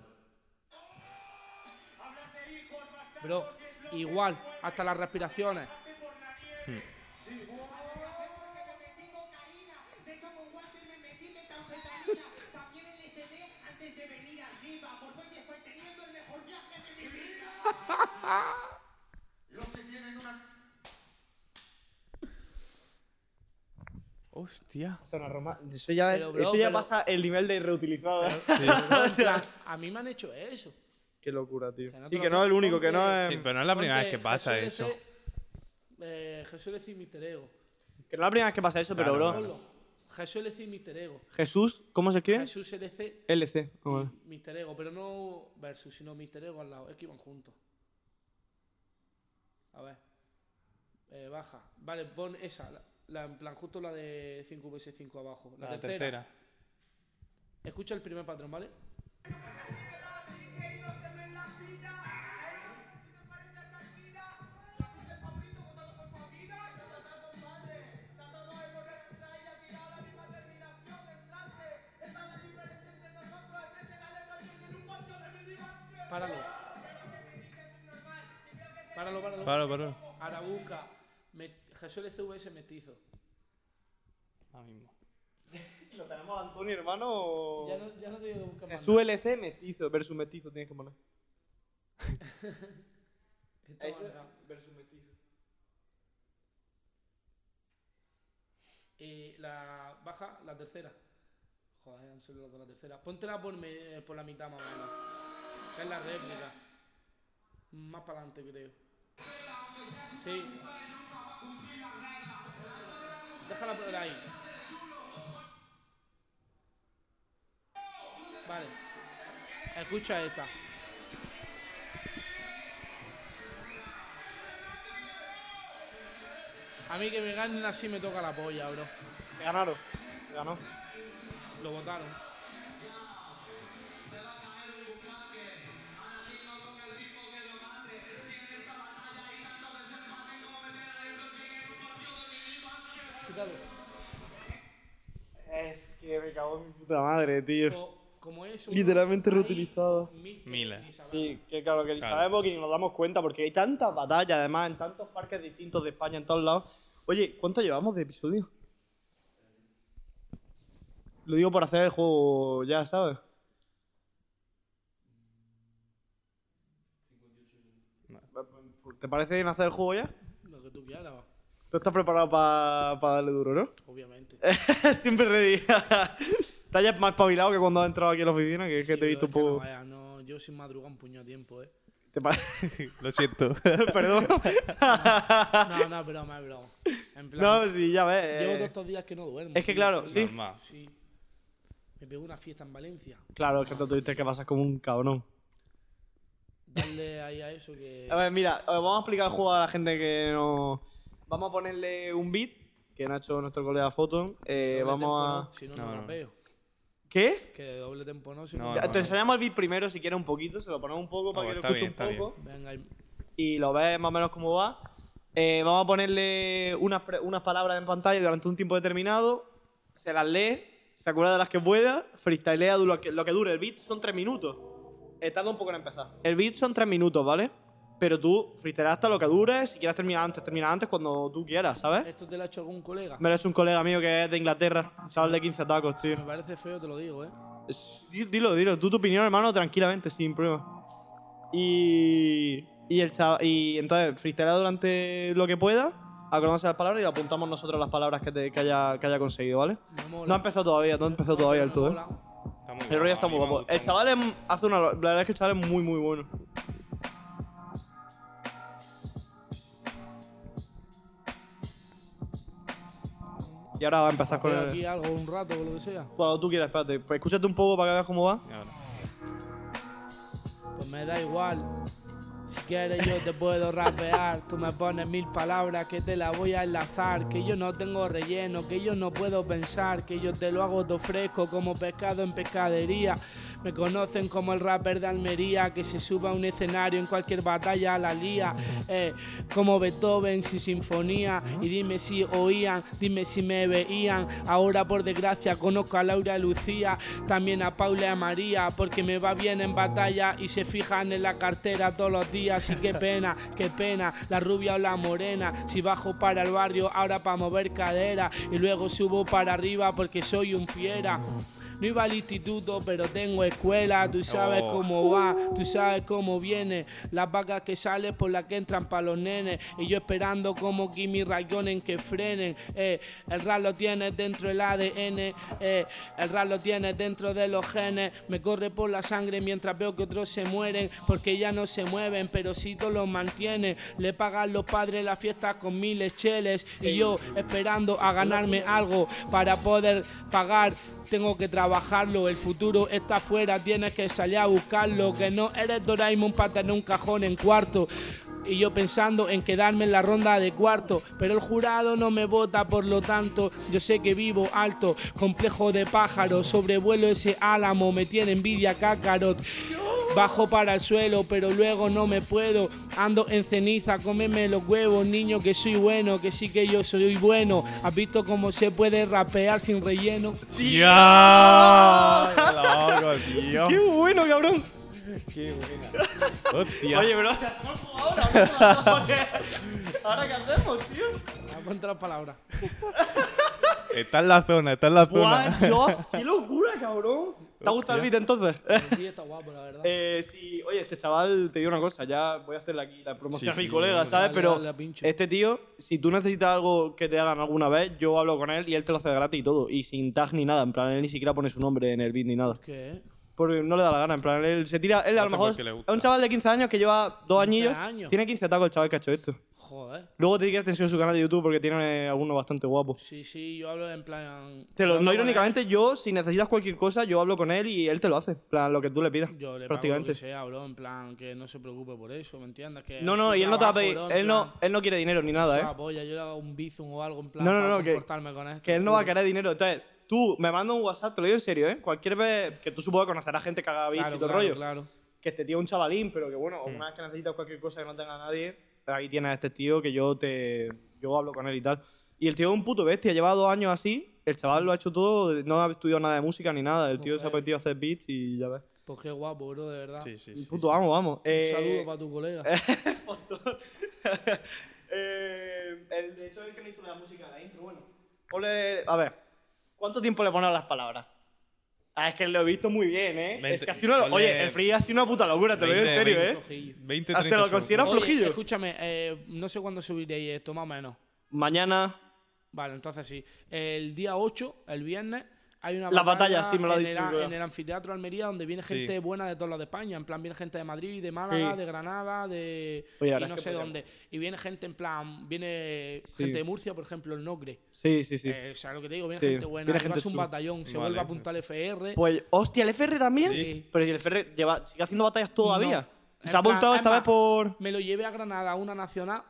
Bro, igual, hasta las respiraciones. Los que tienen una Hostia. O sea, una Roma- Eso ya, es- Pero, bro, eso ya pero- pasa el nivel de reutilizado. ¿eh? A mí me han hecho eso. Qué locura, tío. Que no Sí, te que lo no es el único, que no es. Sí, pero no es la primera vez Ponte que pasa Jesús eso. ese, eh, Jesús le dice Mister Ego. Que no es la primera vez que pasa eso, pero, Claro, bro. claro. Jesús le dice Mister Ego. Jesús, ¿cómo se escribe? Jesús LC LC. Ah, vale. Mister Ego, pero no versus, sino Mister Ego al lado. Es que iban juntos. A ver. Eh, baja. Vale, pon esa. La, la- en plan, justo la de 5 vs 5 abajo. La, La tercera. tercera. Escucha el primer patrón, ¿vale? Paro, paro. Ahora busca me- Jesús LCVS mestizo. Ahora mismo. ¿Lo tenemos Antonio, hermano? o- Ya no, ya no te digo buscar Jesús LC mestizo versus mestizo tienes que poner. Eso versus mestizo. Y la baja, la tercera. Joder, han salido con la tercera. Póntela por, me- por la mitad más o menos. Que es la réplica. Más para adelante, creo. Sí. Déjala por ahí. Vale. Escucha esta. A mí que me ganen así me toca la polla, bro. Ganaron. Ganó. Lo votaron. Es que me cago en mi puta madre, tío. Co- como eso. Literalmente hay reutilizado. miles. Sí, que claro, que ni Claro. sabemos que ni nos damos cuenta porque hay tantas batallas, además, en tantos parques distintos de España, en todos lados. Oye, ¿cuánto llevamos de episodio? Lo digo por hacer el juego, ya sabes. ¿Te parece bien hacer el juego ya? Lo que tú quieras, Tú estás preparado para darle duro, ¿no? obviamente. Siempre ready. Estás ya más espabilado que cuando has entrado aquí a la oficina, que es que te he visto es un que no poco. vaya, no, yo sin madrugar un puño de tiempo, ¿eh? ¿Te parece? Lo siento. Perdón. No, no, broma, es broma. En plan, no, sí, ya ves. llevo eh. todos estos días que no duermo. Es que tío, claro, sí. Normal. Sí. Me pegó una fiesta en Valencia. Claro, es que te tuviste que pasar como un cabrón. Darle ahí a eso que. A ver, mira, vamos a explicar el juego a la gente que no. Vamos a ponerle un beat que ha hecho nuestro colega Photon. Eh, vamos no, a. Si no, No, no rapeo. ¿Qué? Que de doble tempo no, si No, no. Ya, no, te enseñamos el beat primero si quieres un poquito, se lo ponemos un poco para que lo escuche bien, un está bien. poco. Venga, y- Y lo ves más o menos cómo va. Eh, vamos a ponerle unas, unas palabras en pantalla durante un tiempo determinado. Se las lee, se acuerda de las que pueda, freestylea lo que, lo que dure. El beat son tres minutos. Eh, tarda un poco en empezar. El beat son tres minutos, ¿vale? Pero tú freestyleas hasta lo que dure. Si quieres terminar antes, termina antes cuando tú quieras, ¿sabes? ¿Esto te lo ha hecho algún colega? Me lo ha hecho un colega mío que es de Inglaterra, chaval de 15 tacos, Si tío. me parece feo, te lo digo, ¿eh? Es- Dilo, dilo, tú tu opinión, hermano, tranquilamente, sin problema. Y. Y, el chava- y entonces, freestylea durante lo que pueda, acordándose las palabras y apuntamos nosotros las palabras que, te- que haya, que haya conseguido, ¿vale? No ha empezado todavía, no ha empezado todavía el todo, ¿eh? El rollo está muy guapo. El chaval es- hace una. La verdad es que el chaval es muy, muy bueno. Y ahora va a empezar con el. aquí algo un rato o lo que sea. Cuando tú quieras, espérate. Pues escúchate un poco para que veas cómo va. Pues me da igual. Si quieres yo te puedo rapear. Tú me pones mil palabras que te las voy a enlazar. Que yo no tengo relleno, que yo no puedo pensar. Que yo te lo hago todo fresco como pescado en pescadería. Me conocen como el rapper de Almería que se suba a un escenario en cualquier batalla a la lía. Eh, como Beethoven sin sinfonía. Y dime si oían, dime si me veían. Ahora por desgracia conozco a Laura Lucía, también a Paula y a María, porque me va bien en batalla y se fijan en la cartera todos los días. Y qué pena, qué pena, la rubia o la morena. Si bajo para el barrio ahora para mover cadera y luego subo para arriba porque soy un fiera. No iba al instituto, pero tengo escuela. Tú sabes Oh. cómo va, tú sabes cómo viene. Las vacas que salen por las que entran para los nenes. Y yo esperando como Kimi Raikkonen que frenen. Eh, el rap lo tienes dentro del ADN. Eh, el rap lo tienes dentro de los genes. Me corre por la sangre mientras veo que otros se mueren. Porque ya no se mueven, pero sí todos los mantienen. Le pagan los padres la fiesta con miles cheles. Y yo esperando a ganarme algo para poder pagar tengo que trabajarlo, el futuro está afuera, tienes que salir a buscarlo, que no eres Doraemon para tener un cajón en cuarto. Y yo pensando en quedarme en la ronda de cuarto, pero el jurado no me vota, por lo tanto, yo sé que vivo alto, complejo de pájaro, sobrevuelo ese álamo, me tiene envidia Kakarot. Bajo para el suelo, pero luego no me puedo. Ando en ceniza, cómeme los huevos, niño, que soy bueno, que sí que yo soy bueno. ¿Has visto cómo se puede rapear sin relleno? ¡Qué loco, tío! ¡Qué bueno, cabrón! ¡Qué buena! ¡Hostia! Oye, bro, ¿qué hacemos ahora? ¿Ahora qué hacemos, tío? A contra las palabras. Está en la zona, está en la ¡Guau, zona. Dios! ¡Qué locura, cabrón! ¿Te ha gustado el beat entonces? Sí, está guapo, la verdad. Eh, sí, oye, este chaval, te digo una cosa, ya voy a hacerle aquí la promoción Sí, a mi sí, colega, ¿sabes? dale, Pero dale este tío, si tú necesitas algo que te hagan alguna vez, yo hablo con él y él te lo hace gratis y todo. Y sin tag ni nada, en plan, él ni siquiera pone su nombre en el beat ni nada. ¿Qué? Porque no le da la gana, en plan, él se tira, él a lo mejor es un chaval de 15 años que lleva dos 15 añillos, años. tiene 15 tacos el chaval que ha hecho esto. Joder. Luego te quieres te enseño su canal de YouTube porque tiene algunos bastante guapos. Sí, sí, yo hablo en plan. Te lo, no irónicamente, yo, si necesitas cualquier cosa, yo hablo con él y él te lo hace. En plan, lo que tú le pidas. él, Yo le prácticamente. Pago lo que sea, bro, en plan, que no se preocupe por eso, ¿me entiendes? Que No, no, y él no te va a pedir. Él no, él no quiere dinero ni nada, ¿eh? yo le hago un bizum o algo en plan No, no, para no, que- con esto. Que él no va a querer dinero. Entonces, tú me mandas un WhatsApp, te lo digo en serio, ¿eh? Cualquier vez que tú supongo que conocerás gente que haga beats Claro, y todo el claro, rollo. claro. Que este tío es un chavalín, pero que bueno, Hmm. una vez que necesitas cualquier cosa que no tenga nadie, ahí tienes a este tío que yo te. Yo hablo con él y tal. Y el tío es un puto bestia, lleva dos años así el chaval lo ha hecho todo, no ha estudiado nada de música ni nada. El tío se ha metido a hacer beats y ya ves. Pues qué guapo, bro, de verdad. Sí, sí, sí. Puto, vamos, vamos. Un Eh, saludo para tu colega. eh, el de hecho el que no hizo la música de la intro, bueno. Ponle, a ver, ¿cuánto tiempo le pones a las palabras? Ah, es que lo he visto muy bien, ¿eh? es Veinte- que ha sido una, oye, el free ha sido una puta locura, te lo digo en serio, ¿eh? Flojillo. 20, Hasta 30 lo segundos. considera Oye, flojillo. escúchame, eh, no sé cuándo subiréis esto, más o menos. Mañana, Vale, entonces sí. El día 8, el viernes, hay una La batalla, sí, me lo ha en dicho, el, en el anfiteatro Almería donde viene Sí. gente buena de todos lados de España. En plan, viene gente de Madrid, de Málaga, Sí. de Granada, de. Oye, y no sé dónde. Y viene gente en plan. Viene Sí. gente de Murcia, por ejemplo, el Nogre. sí, sí, sí. Eh, o sea, lo que te digo, viene Sí, gente buena. viene gente un batallón, se vuelve a apuntar el FR. Pues, hostia, el FR también. Sí. Pero ¿y el FR lleva, sigue haciendo batallas todavía. No. Se ha apuntado plan, esta es vez por. Me lo llevé a Granada a una nacional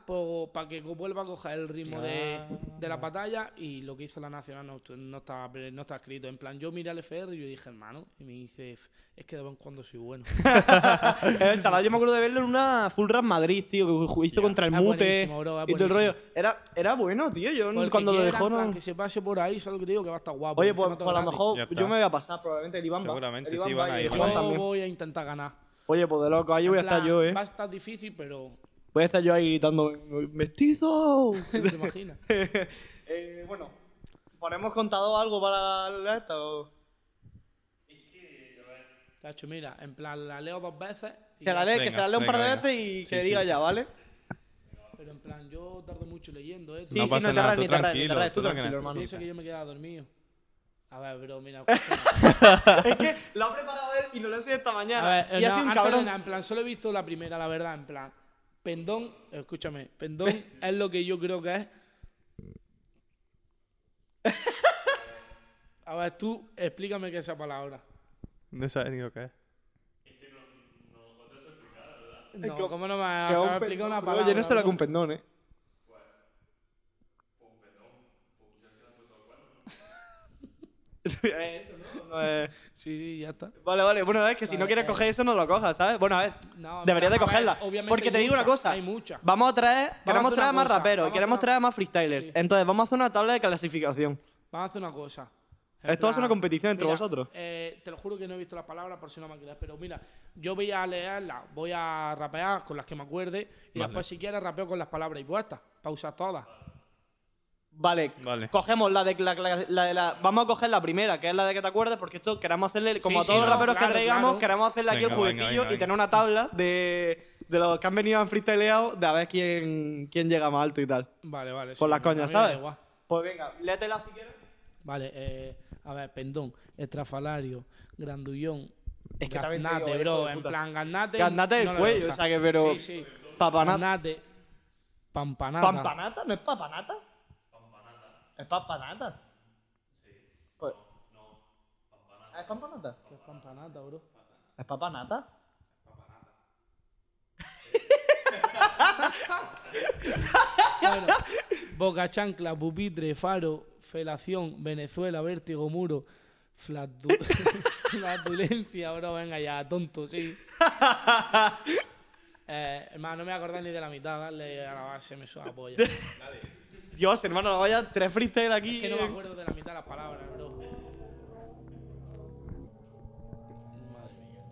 para que vuelva a coger el ritmo de, de la batalla y lo que hizo la nacional no, no, estaba, no está escrito. En plan, yo miré al FR y yo dije, hermano, y me dice, es que de vez en cuando soy bueno. el chaval, yo me acuerdo de verlo en una Full Rap Madrid, tío, que hizo contra el es Mute buenísimo, bro, es y todo el rollo. Era, era bueno, tío. Yo Pues cuando lo dejó no. Que se pase por ahí, ¿sabes lo que te digo? Que va a estar guapo. Oye, pues, pues a lo mejor yo está. me voy a pasar, probablemente el Iván va. Seguramente El sí, Iván van va a y ir. el Yo voy a intentar ganar. Oye, pues de loco, ahí voy a En estar yo, eh. Va a estar difícil, pero. Voy a estar yo ahí gritando, ¡Mestizo! ¿Te imaginas? eh, bueno, ¿ponemos contado algo para la esta o...? Tacho, mira, en plan, la leo dos veces. y Se la lee, que Venga, se la un par de venga, veces y Sí, que sí, diga sí. ya, ¿vale? Pero en plan, yo tardo mucho leyendo, ¿eh? Sí, No sí, pasa nada, tú tranquilo, tú tranquilo. hermano. Pienso que yo me quedaba dormido. A ver, bro, mira. es que lo ha preparado él y no lo sé esta mañana. A ver, y ha no, sido un cabrón. nada, en plan, solo he visto la primera, la verdad, en plan. Pendón, escúchame, pendón es lo que yo creo que es. A ver, tú explícame qué es esa palabra. No sabes ni lo que es. No, que- ¿cómo no me Que vas un a explicar pendón, una bro, palabra? Yo no se la bro? con pendón, eh. Eso, ¿no? No es- Sí, sí, ya está. Vale, vale. Bueno, es que si no Vale, quieres eh. coger eso, no lo cojas, ¿sabes? Bueno, a ver. No, Deberías de plan, a ver, cogerla. obviamente Porque te digo una cosa. Hay muchas. Vamos a traer, queremos hacer traer más cosa, raperos, vamos a queremos traer más freestylers. Sí. Entonces, vamos a hacer una tabla de clasificación. Vamos a hacer una cosa. En Esto va a ser una plan, competición entre mira, vosotros. eh, te lo juro que no he visto las palabras por si no me crees, pero mira, yo voy a leerlas, voy a rapear con las que me acuerde y Vale. después si quieres rapeo con las palabras impuestas, para usar todas. Vale, Vale. cogemos la de la, la- la de la. Vamos a coger la primera, que es la de que te acuerdes, porque esto queremos hacerle, como Sí, a todos sí, los no, raperos claro, que traigamos, claro. queremos hacerle aquí Venga, el jueguecillo venga, y tener una tabla de, de los que han venido en freestyleado, de a ver quién, quién llega más alto y tal. Vale, vale. Por sí, las coñas, ¿sabes? Pues venga, léetela si quieres. Vale, eh, a ver, pendón, estrafalario, grandullón, Es que gaznate, digo, bro, en plan, gaznate. Gaznate no lo cuello, o sea que, pero- Sí, sí. Papanata. Gaznate, pampanata. ¿Pampanata? ¿No es papanata? ¿Es pampanata? Sí. Pues, ¿Es pampanata? ¿Qué es pampanata, bro? ¿Es papanata? Bueno, Boca Chancla, Pupitre, Faro, Felación, Venezuela, Vértigo, Muro, flatu- Flatulencia, bro, venga ya, tonto, sí. Eh, hermano, no me voy a acordar ni de la mitad, dale a la base, me suena la polla. Es Dios, hermano, no vaya tres freestyle aquí. que no me acuerdo de la mitad de las palabras, bro. Madre mía.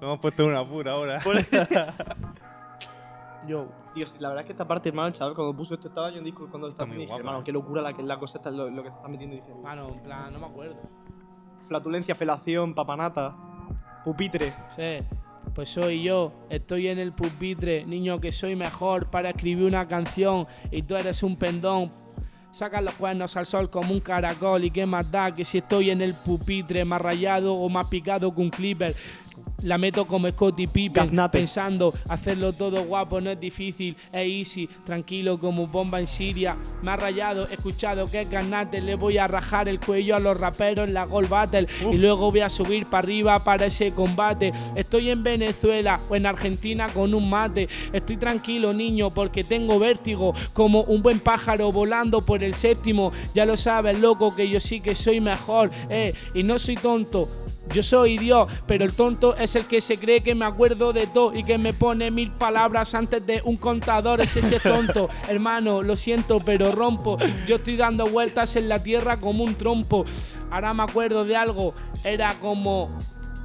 Lo hemos puesto en una pura ahora. Yo, Dios, la verdad es que esta parte, hermano, el chaval, cuando puso esto estaba yo en disco cuando estaba dije, hermano, eh. qué locura la que la cosa está, lo, lo que se está metiendo. Dije, mano, en plan, no me acuerdo. flatulencia, felación, papanata, pupitre. Sí, pues soy yo, estoy en el pupitre, niño que soy mejor para escribir una canción y tú eres un pendón. Sacan los cuernos al sol como un caracol y qué más da que si estoy en el pupitre más rayado o más picado que un clipper. La meto como Scotty Pippen Gaznate. pensando hacerlo todo guapo no es difícil, es easy, tranquilo como bomba en Siria. Me ha rayado, he escuchado que es ganate, le voy a rajar el cuello a los raperos en la Gold Battle y luego voy a subir para arriba para ese combate. Estoy en Venezuela o en Argentina con un mate. Estoy tranquilo, niño, porque tengo vértigo como un buen pájaro volando por el séptimo. Ya lo sabes, loco, que yo sí que soy mejor, eh, y no soy tonto. Yo soy Dios, pero el tonto es el que se cree que me acuerdo de todo y que me pone mil palabras antes de un contador. Es ese tonto, hermano, lo siento, pero rompo. Yo estoy dando vueltas en la tierra como un trompo. Ahora me acuerdo de algo, era como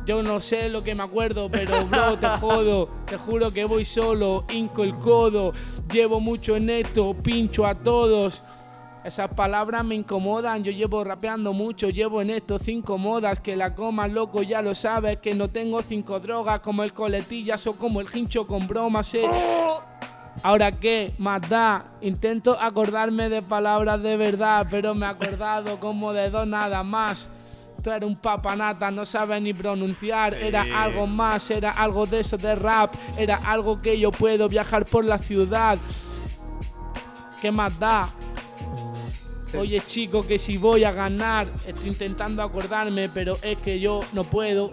yo no sé lo que me acuerdo, pero bro, te jodo. Te juro que voy solo, hinco el codo. Llevo mucho en esto, pincho a todos. Esas palabras me incomodan, yo llevo rapeando mucho, llevo en esto cinco modas, que la comas loco ya lo sabes, que no tengo cinco drogas como el coletillas o como el hincho con bromas, eh. Ahora qué, más da, intento acordarme de palabras de verdad, pero me he acordado como de dos nada más. Tú eres un papanata, no sabes ni pronunciar. Era algo más, era algo de eso de rap. Era algo que yo puedo viajar por la ciudad. ¿Qué más da? Oye chico, que si voy a ganar, estoy intentando acordarme, pero es que yo no puedo.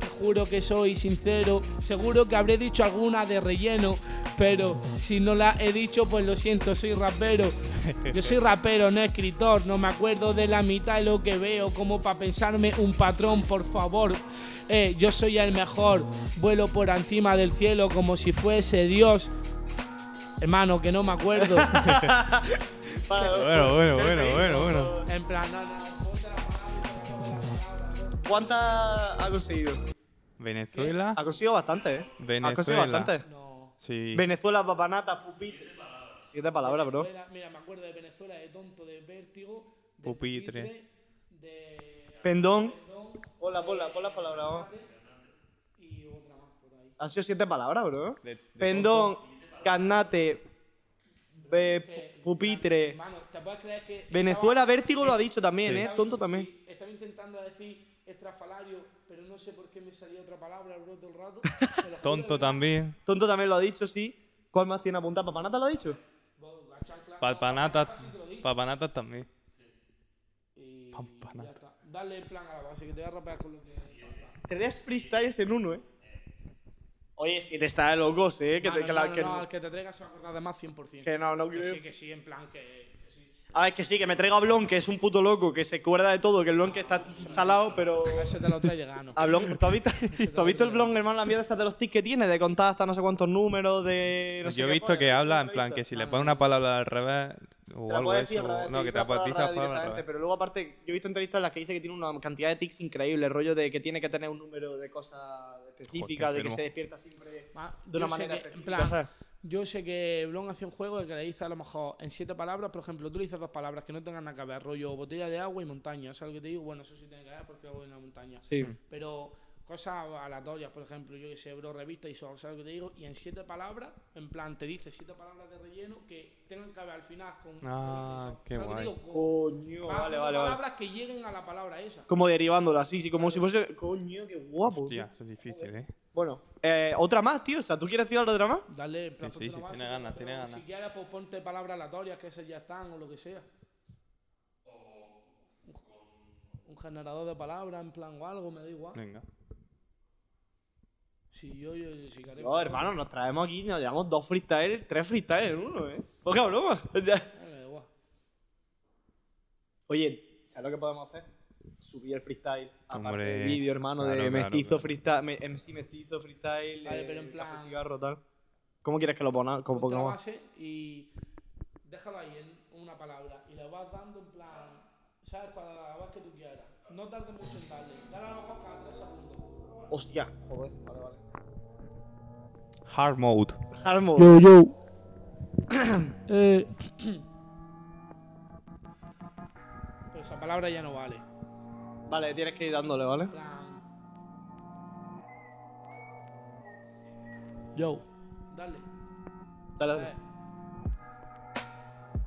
Te juro que soy sincero. Seguro que habré dicho alguna de relleno, pero si no la he dicho, pues lo siento, soy rapero. Yo soy rapero, no escritor. No me acuerdo de la mitad de lo que veo, como para pensarme un patrón, por favor. Eh, yo soy el mejor. Vuelo por encima del cielo como si fuese Dios. Hermano, que no me acuerdo. Bueno, bueno, bueno, bueno, bueno. En plan, no, no, palabra, palabra. ¿Cuántas ha conseguido? Venezuela. Ha conseguido bastante, ¿eh? Ha conseguido Venezuela. bastante. No. Sí. Venezuela, papanata, pupitre. Siete palabras, bro. Venezuela- Mira, me acuerdo de Venezuela, de tonto, de vértigo, de Pupitre. de Pendón. Pon las palabras. vamos. y otra más por ahí. Han sido siete palabras, bro. De- de Pendón, carnate, be- pupitre. Hermano, ¿te puedes creer que Venezuela, estaba- vértigo lo ha dicho también, Sí. ¿eh? Tonto también. sí, estaba intentando decir estrafalario, pero no sé por qué me salía otra palabra, bro, todo el rato. Tonto también. Tonto también lo ha dicho, sí. ¿Cuál más tiene apuntado? ¿Papanata lo ha dicho? Papanatas. Papanatas también. Ya está. Dale en plan a la base, que te voy a rapear con lo que falta. Tres freestyles en uno, ¿eh? Oye, si te está de locos, ¿eh? Que, te- Mano, que la- no, que no, no, el que te traiga se va a acordar de más 100%. que no, no Que creo. sí, que sí, en plan que, que. A ver, que sí, que me traiga a Blon, que es un puto loco, que se acuerda de todo, que el Blon que está salado, pero... Ese te lo trae de gano. A Blon, ¿tú has visto, ¿tú has visto el Blon, hermano, la mierda esta de los tics que tiene? De contar hasta no sé cuántos números, de... No Yo he visto pone, que habla en ¿Lo has plan que si le No, pone una palabra al revés o algo revés, No, que te apatizas palabra al revés. Pero luego, aparte, yo he visto entrevistas en las que dice que tiene una cantidad de tics increíble, el rollo de que tiene que tener un número de cosas específicas, de que se despierta siempre Ah, de una yo sé manera que, en plan. Yo sé que Blon hace un juego de que le dice a lo mejor en siete palabras, por ejemplo, tú le dices dos palabras que no tengan nada que ver, rollo botella de agua y montaña. ¿Sabes lo que te digo? Bueno, eso sí tiene que ver porque hago en la montaña. Sí. Pero cosas aleatorias, por ejemplo, yo que sé, bro, revista y sol, ¿sabes lo que te digo? Y en siete palabras, en plan, te dice siete palabras de relleno que tengan que ver al final con. Ah, qué ¿Sabes lo que guay. digo? Con- Coño, vale, vale, vale. palabras que lleguen a la palabra esa. Como derivándola, así, sí, como si fuese... Coño, qué guapo. Hostia, tío. eso es difícil, ¿eh? Bueno, eh, otra más, tío. O sea, ¿tú quieres tirar otra más? Dale, en plan, Sí, sí, tiene ganas, tiene ganas. Si quieres, pues ponte palabras aleatorias, que esas ya están, o lo que sea. Un- Un generador de palabras, en plan, o algo, me da igual. Venga. Si yo, yo, si queréis, No, hermano, nos traemos aquí, nos llevamos dos freestyles, tres freestyles en uno, ¿eh? Poca broma. Eh. Oye, ¿sabes lo que podemos hacer? Subir el freestyle. Aparte del vídeo, hermano, claro, de claro, mestizo claro. freestyle, me- MC mestizo freestyle, Vale, eh, pero en café, plan- cigarro, tal. ¿Cómo quieres que lo ponga? Como Ponte la base y déjalo ahí en una palabra. Y le vas dando en plan, ¿sabes? Para la vez que tú quieras. No tardes mucho en darle. Dale a lo mejor cada tres segundos. Hostia, joder, vale, vale. Hard mode. Harmo. Yo, yo. eh. Pero esa palabra ya no vale. Vale, tienes que ir dándole, ¿vale? Yo, dale. Dale, dale.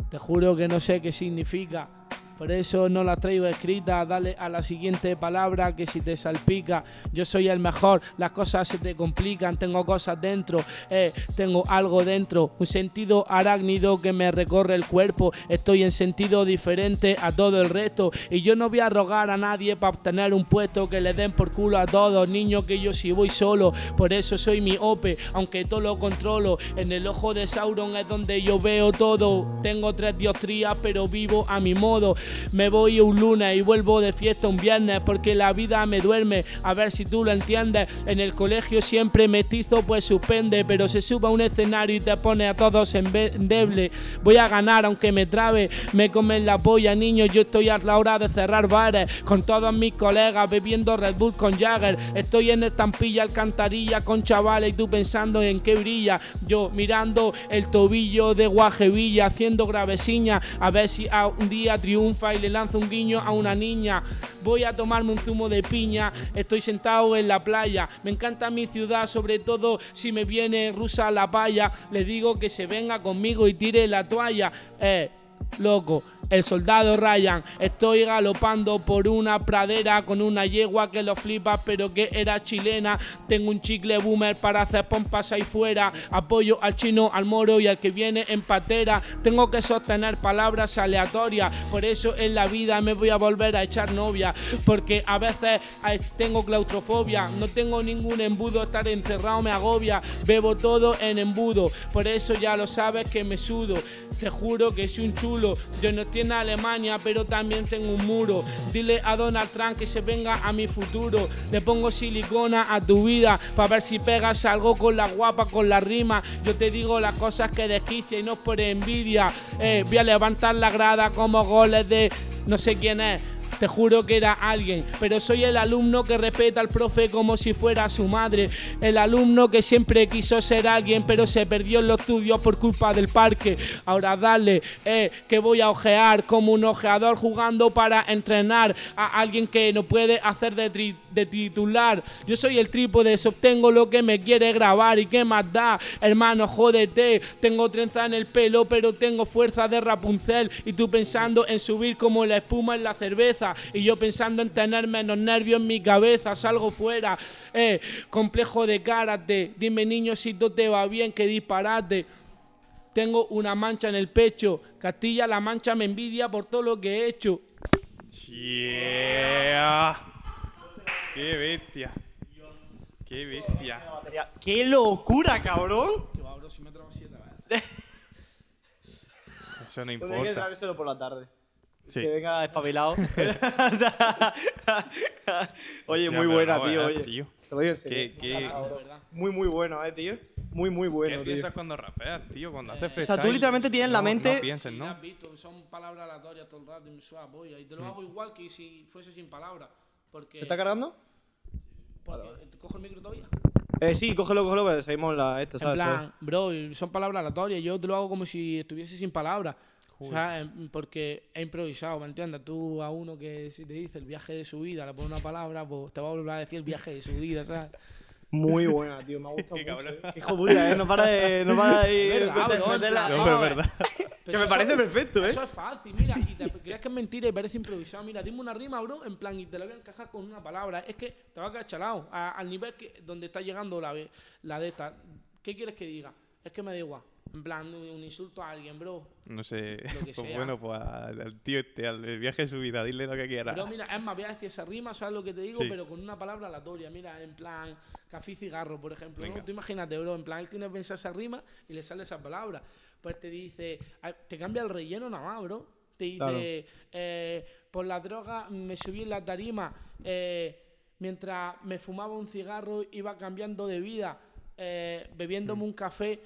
Te juro que no sé qué significa. Por eso no la traigo escrita. Dale a la siguiente palabra que si te salpica. Yo soy el mejor. Las cosas se te complican. Tengo cosas dentro. Eh, tengo algo dentro. Un sentido arácnido que me recorre el cuerpo. Estoy en sentido diferente a todo el resto. Y yo no voy a rogar a nadie para obtener un puesto que le den por culo a todos. Niño que yo si voy solo. Por eso soy mi ope. Aunque todo lo controlo. En el ojo de Sauron es donde yo veo todo. Tengo tres diostrías, pero vivo a mi modo. Me voy un lunes y vuelvo de fiesta un viernes porque la vida me duerme. A ver si tú lo entiendes. En el colegio siempre mestizo pues suspende, pero se sube a un escenario y te pone a todos en endeble. Voy a ganar aunque me trabe, me comen la polla, niño. Yo estoy a la hora de cerrar bares con todos mis colegas bebiendo Red Bull con Jagger. Estoy en estampilla alcantarilla con chavales y tú pensando en qué brilla. Yo mirando el tobillo de Guajevilla haciendo gravesiña a ver si a un día y le lanzo un guiño a una niña. Voy a tomarme un zumo de piña, estoy sentado en la playa. Me encanta mi ciudad, sobre todo si me viene rusa la paya. Le digo que se venga conmigo y tire la toalla. Eh, loco. El soldado Ryan, estoy galopando por una pradera con una yegua que lo flipa, pero que era chilena. Tengo un chicle boomer para hacer pompas ahí fuera. Apoyo al chino, al moro y al que viene en patera. Tengo que sostener palabras aleatorias, por eso en la vida me voy a volver a echar novia. Porque a veces eh, tengo claustrofobia, no tengo ningún embudo, estar encerrado me agobia. Bebo todo en embudo, por eso ya lo sabes que me sudo. Te juro que soy un yo no estoy en Alemania, pero también tengo un muro. Dile a Donald Trump que se venga a mi futuro. Le pongo silicona a tu vida para ver si pegas algo con la guapa, con la rima. Yo te digo las cosas que desquicia y no es por envidia. Eh, voy a levantar la grada como goles de no sé quién es. Te juro que era alguien, pero soy el alumno que respeta al profe como si fuera su madre. El alumno que siempre quiso ser alguien, pero se perdió en los estudios por culpa del parque. Ahora dale, eh, que voy a ojear como un ojeador jugando para entrenar a alguien que no puede hacer de, titular. Yo soy el trípode, obtengo lo que me quiere grabar y qué más da, hermano, jódete. Tengo trenza en el pelo, pero tengo fuerza de Rapunzel y tú pensando en subir como la espuma en la cerveza y yo pensando en tener menos nervios en mi cabeza, salgo fuera. Eh, complejo de karate, dime niño si todo te va bien, que disparate. Tengo una mancha en el pecho, Castilla-La Mancha me envidia por todo lo que he hecho. Yeah. Qué bestia. Qué bestia. ¡Qué locura, cabrón! Eso no que importa. traérselo por la tarde. Sí. Que venga espabilado. Oye, muy buena, tío. Oye. tío. Te lo digo en serio. ¿Qué, qué, Muy, muy bueno, eh, tío. Muy, muy qué bueno, tío. piensas cuando rapeas, tío? Cuando haces O sea, tú freestyle, literalmente tienes en la no- mente- No pienses, Sí, ¿no? has visto, son palabras aleatorias todo el rato y me suda la polla. Y te lo hago igual que si fuese sin palabras. Porque. ¿Te está cargando? porque- ¿te ¿Cojo el micro todavía? Eh, sí, cógelo, cógelo, pero seguimos la esta, En ¿sabes? plan, bro, son palabras aleatorias. Yo te lo hago como si estuviese sin palabras. O sea, em, porque he improvisado, ¿me entiendes? Tú a uno que si te dice el viaje de su vida, le pones una palabra, pues te va a volver a decir el viaje de su vida, ¿sabes? Muy buena, tío. Me ha gustado Qué mucho. cabrón. eh. Qué hijo puta, eh. No para de, no para de ir. Verdad, bro, plan, No, pero es verdad. Pero Que me parece perfecto, eh. Eso es fácil, mira, y te crees que es mentira y parece improvisado. Mira, dime una rima, bro, en plan, y te la voy a encajar con una palabra. Es que te va a quedar chalado a- al nivel que, donde está llegando la, la de esta. ¿Qué quieres que diga? Es que me da igual. En plan, un, insulto a alguien, bro. No sé. Lo que Pues sea. bueno, pues al, al tío este, al del viaje de su vida, dile lo que quiera. Pero mira, es más, voy a decir esa rima, ¿sabes lo que te digo? Sí. Pero con una palabra aleatoria. Mira, en plan, café y cigarro, por ejemplo. Tú imagínate, bro, en plan, él tiene pensada esa rima y le sale esa palabra. Pues te dice, ah, te cambia el relleno nada más, bro. Te dice, Claro. eh, por la droga me subí en la tarima. eh, mientras me fumaba un cigarro, iba cambiando de vida. eh, bebiéndome un café.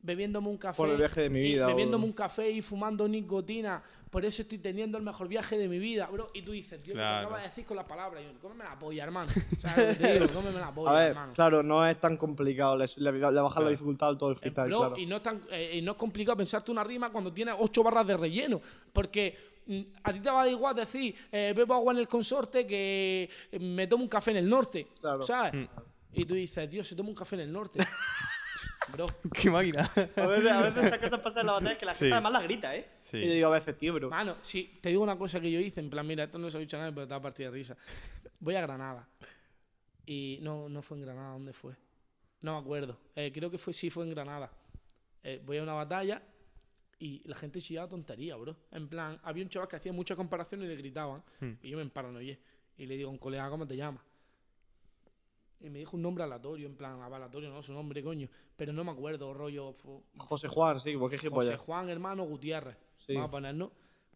Bebiéndome un café. Por el viaje de mi y- vida, o- Bebiéndome un café y fumando nicotina. Por eso estoy teniendo el mejor viaje de mi vida, bro. Y tú dices, tío, ¿qué Claro. me acabas de decir con la palabra? Y yo, cómeme la polla, hermano. ¿Sabes te digo? Cómeme la polla, A ver, hermano. claro, no es tan complicado. Le, le, le bajas la dificultad al todo el Eh, freestyle, bro, claro. y, no es tan, eh, y no es complicado pensarte una rima cuando tienes ocho barras de relleno. Porque mm, a ti te va a dar igual decir, eh, bebo agua en el consorte que eh, me tomo un café en el norte. Claro. ¿Sabes? Y tú dices, Dios, se toma un café en el norte. bro. ¡Qué máquina! A veces, a veces esas cosas pasan en la batalla que la gente Sí. además la grita, ¿eh? Sí. Y yo digo a veces, tío, bro. Mano, sí, te digo una cosa que yo hice, en plan, mira, esto no se ha dicho a nadie, pero te va a partir de risa. Voy a Granada. Y no, no fue en Granada, ¿dónde fue? No me acuerdo. Eh, creo que fue, sí fue en Granada. Eh, voy a una batalla y la gente chillaba tontería, bro. En plan, había un chaval que hacía mucha comparación y le gritaban. Y yo me emparanoyé. Y le digo a un colega, ¿cómo te llamas? Y me dijo un nombre aleatorio, en plan, aleatorio, no, su nombre, coño. Pero no me acuerdo, rollo. José Juan, sí, porque es José. Juan, hermano Gutiérrez. Sí. Vamos a ponernos.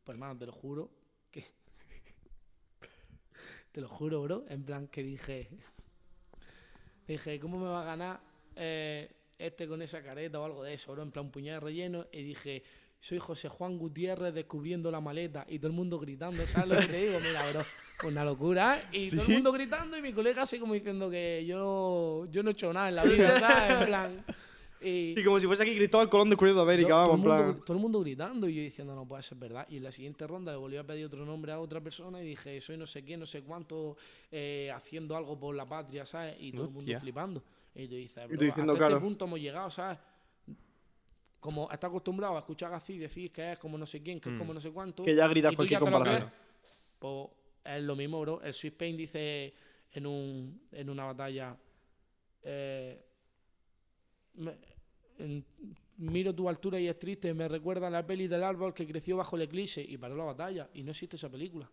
Pues hermano, te lo juro que... Te lo juro, bro. En plan que dije... Dije, ¿cómo me va a ganar eh, este con esa careta o algo de eso, bro? En plan, un puñal de relleno. Y dije, soy José Juan Gutiérrez descubriendo la maleta. Y todo el mundo gritando, ¿sabes lo que te digo? Mira, bro, una locura. ¿eh? Y todo el mundo gritando y mi colega así como diciendo que yo, yo no he hecho nada en la vida, ¿sabes? En plan... Y, Sí, como si fuese aquí Cristóbal Colón descubriendo América, todo, vamos, el en mundo, todo el mundo gritando y yo diciendo, no puede ser verdad. Y en la siguiente ronda le volví a pedir otro nombre a otra persona y dije, soy no sé quién, no sé cuánto, eh, haciendo algo por la patria, ¿sabes? Y todo el mundo Hostia. flipando. Y tú dices, "Bro, diciendo, hasta claro. este punto hemos llegado, ¿sabes? Como está acostumbrado a escuchar así, decir que es como no sé quién, que es Mm. como no sé cuánto. Que ya gritas cualquier comparación. Pues es lo mismo, bro. El Swiss Pain dice en, un, en una batalla. eh, me- en- miro tu altura y es triste, me recuerda a la peli del árbol que creció bajo el eclipse y paró la batalla. Y no existe esa película.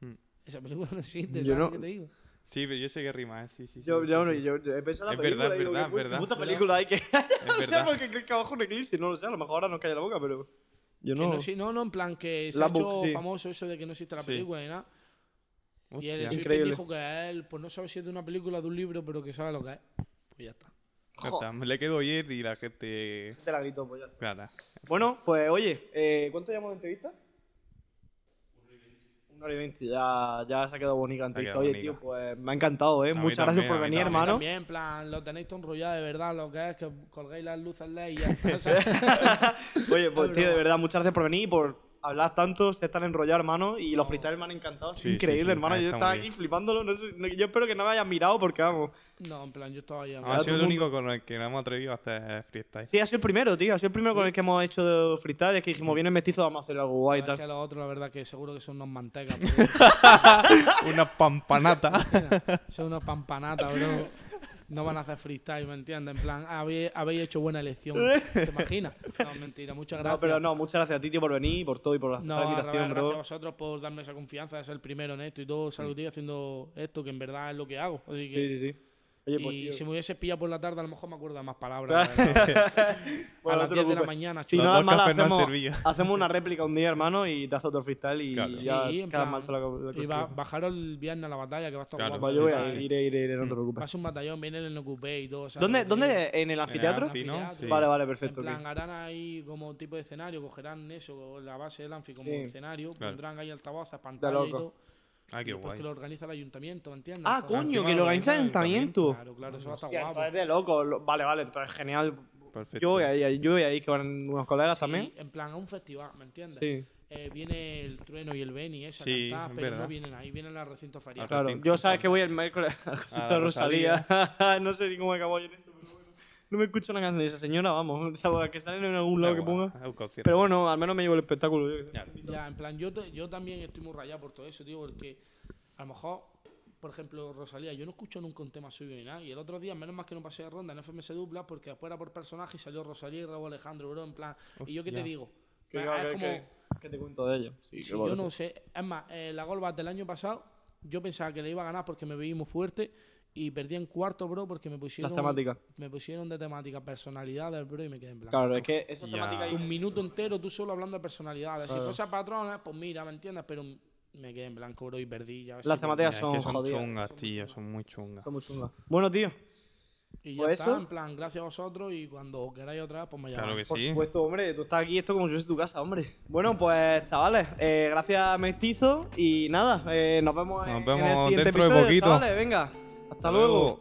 Hmm. Esa película no existe, Yo ¿sabes no- te digo? Sí, pero yo sé que rima, ¿eh? Sí, sí, sí. Yo, sí, yo, sí. yo, yo he pensado en Es la película. verdad, y digo, verdad, ¿qué pu- verdad. ¿Qué puta ¿Verdad? película hay que.? Es verdad. porque crees que abajo un eclipse, no lo sé, a lo mejor ahora nos calla la boca, pero. Yo Que no. no, sí, no, no, en plan que se La ha hecho sí. famoso eso de que no existe la película ni nada. Y él Hostia. Pain Increíble. dijo que él, pues no sabe si es de una película o de un libro, pero que sabe lo que es. Pues ya está. Ya está, Me le quedo oír y la gente. Te la grito, pues ya. está. Clara. Bueno, pues oye, eh, ¿cuánto llevamos de entrevista? Una hora y veinte. Ya, ya se ha quedado bonita quedado Oye, bonita. tío, pues me ha encantado, ¿eh? Muchas gracias también, por venir, también. hermano. También, en plan, lo tenéis todo enrollado de verdad, lo que es que colgáis las luces LED y ya. Oye, pues Es tío, de verdad, muchas gracias por venir y por hablar tanto, ser tan enrollado, hermano. Y los freestyles me han encantado. Es Sí, increíble, sí, hermano. ah, Yo estaba aquí bien. flipándolo. No sé, no- yo espero que no me hayas mirado porque, vamos. no, en plan, yo estaba ahí. Ha sido el mundo- único con el que nos hemos atrevido a hacer freestyle. Sí, ha sido el primero, tío. Ha sido el primero con el que hemos hecho de freestyle. Es que dijimos, viene mestizo, vamos a hacer algo guay y Es tal. que los otros, la verdad, que seguro que son unos mantecas, Una pampanata. bro. son unos pampanatas, bro. No van a hacer freestyle, ¿me entiendes? En plan, habéis, habéis hecho buena elección. ¿Te imaginas? No, mentira, muchas gracias. No, pero no, muchas gracias a ti, tío, por venir, por todo y por aceptar No, la invitación, revés, gracias a bro. vosotros por darme esa confianza de ser el primero en esto y todo. Salud, tío, haciendo esto, que en verdad es lo que hago. Así que, Sí, sí, sí. Oye, pues, y tío. si me hubieses pillado por la tarde, a lo mejor me acuerdo de más palabras. Bueno, a las te 10 de la mañana, Si no, dos das mal, cafés no han hacemos, hacemos una réplica un día, hermano, y te haces otro freestyle y Claro. ya Sí, en quedas mal toda la, la Y va, cosa. bajaros el viernes a la batalla, que va a estar Claro. guapo. Yo voy a ir, iré, iré, iré, no te Va preocupes. ser un batallón, viene en el Ocupé y todo. ¿sabes ¿Dónde, que te digo? ¿Dónde? ¿En el anfiteatro? Anfi, ¿no? Anfiteatro. Sí. Vale, vale, perfecto. En plan, harán ahí como tipo de escenario, cogerán eso, la base del anfi como Sí. escenario, Claro. pondrán ahí altavoces, pantalla y todo. Ay, qué después guay. que lo organiza el ayuntamiento, ¿me entiendes? Ah, Entonces- coño, que lo organiza el ayuntamiento. Claro, claro, eso va a estar Hostia, guapo. entonces de loco. Lo- Vale, vale, entonces genial. Perfecto. Yo voy ahí, yo voy ahí, que van unos colegas Sí, también. En plan, a un festival, ¿me entiendes? Sí, Eh, viene el trueno y el Beni, esa Sí, cantar, es pero no verdad. vienen ahí, vienen al recinto ferial. claro. recinto, Yo sabes que voy el miércoles al concierto Ah, de Rosalía. no sé ni cómo acabó yo en bueno. No me escucho una canción de esa señora, vamos. O sea, que sale en algún lado que ponga. Pero bueno, al menos me llevo el espectáculo. yo. Claro. Ya, en plan, yo, te- yo también estoy muy rayado por todo eso, tío, porque a lo mejor, por ejemplo, Rosalía, yo no escucho nunca un tema suyo ni nada. Y el otro día, menos más que no pasé de ronda en FMS Dupla, porque después era por personaje y salió Rosalía y Raúl Alejandro, bro, en plan. ¿Y yo qué te Hostia. digo? ¿Qué, es qué- como. qué- qué te cuento de ello? Sí, Sí, yo no sé. Es más, eh, la Golbat del año pasado, yo pensaba que le iba a ganar porque me veía muy fuerte y perdí en cuarto, bro, porque me pusieron. Las temáticas. Me pusieron de temática personalidades, bro, y me quedé en blanco. Claro, es que esa temática ahí- Un minuto entero tú solo hablando de personalidades. Claro. Si fuese patrones, pues mira, ¿me entiendes? Pero me quedé en blanco, bro, y perdí. Ya, Las temáticas son es que son jodidas. chungas, tío, son muy chungas. Está muy chunga. Bueno, tío, Y ya Pues está, eso. en plan, gracias a vosotros y cuando queráis otra vez, pues me llamáis. Claro que por sí. supuesto, hombre, tú estás aquí, esto como si fuese tu casa, hombre. Bueno, pues chavales, eh, gracias Mestizo y nada, eh, nos vemos, Nos en, vemos en el siguiente dentro de episodio, poquito. chavales, venga, hasta, luego.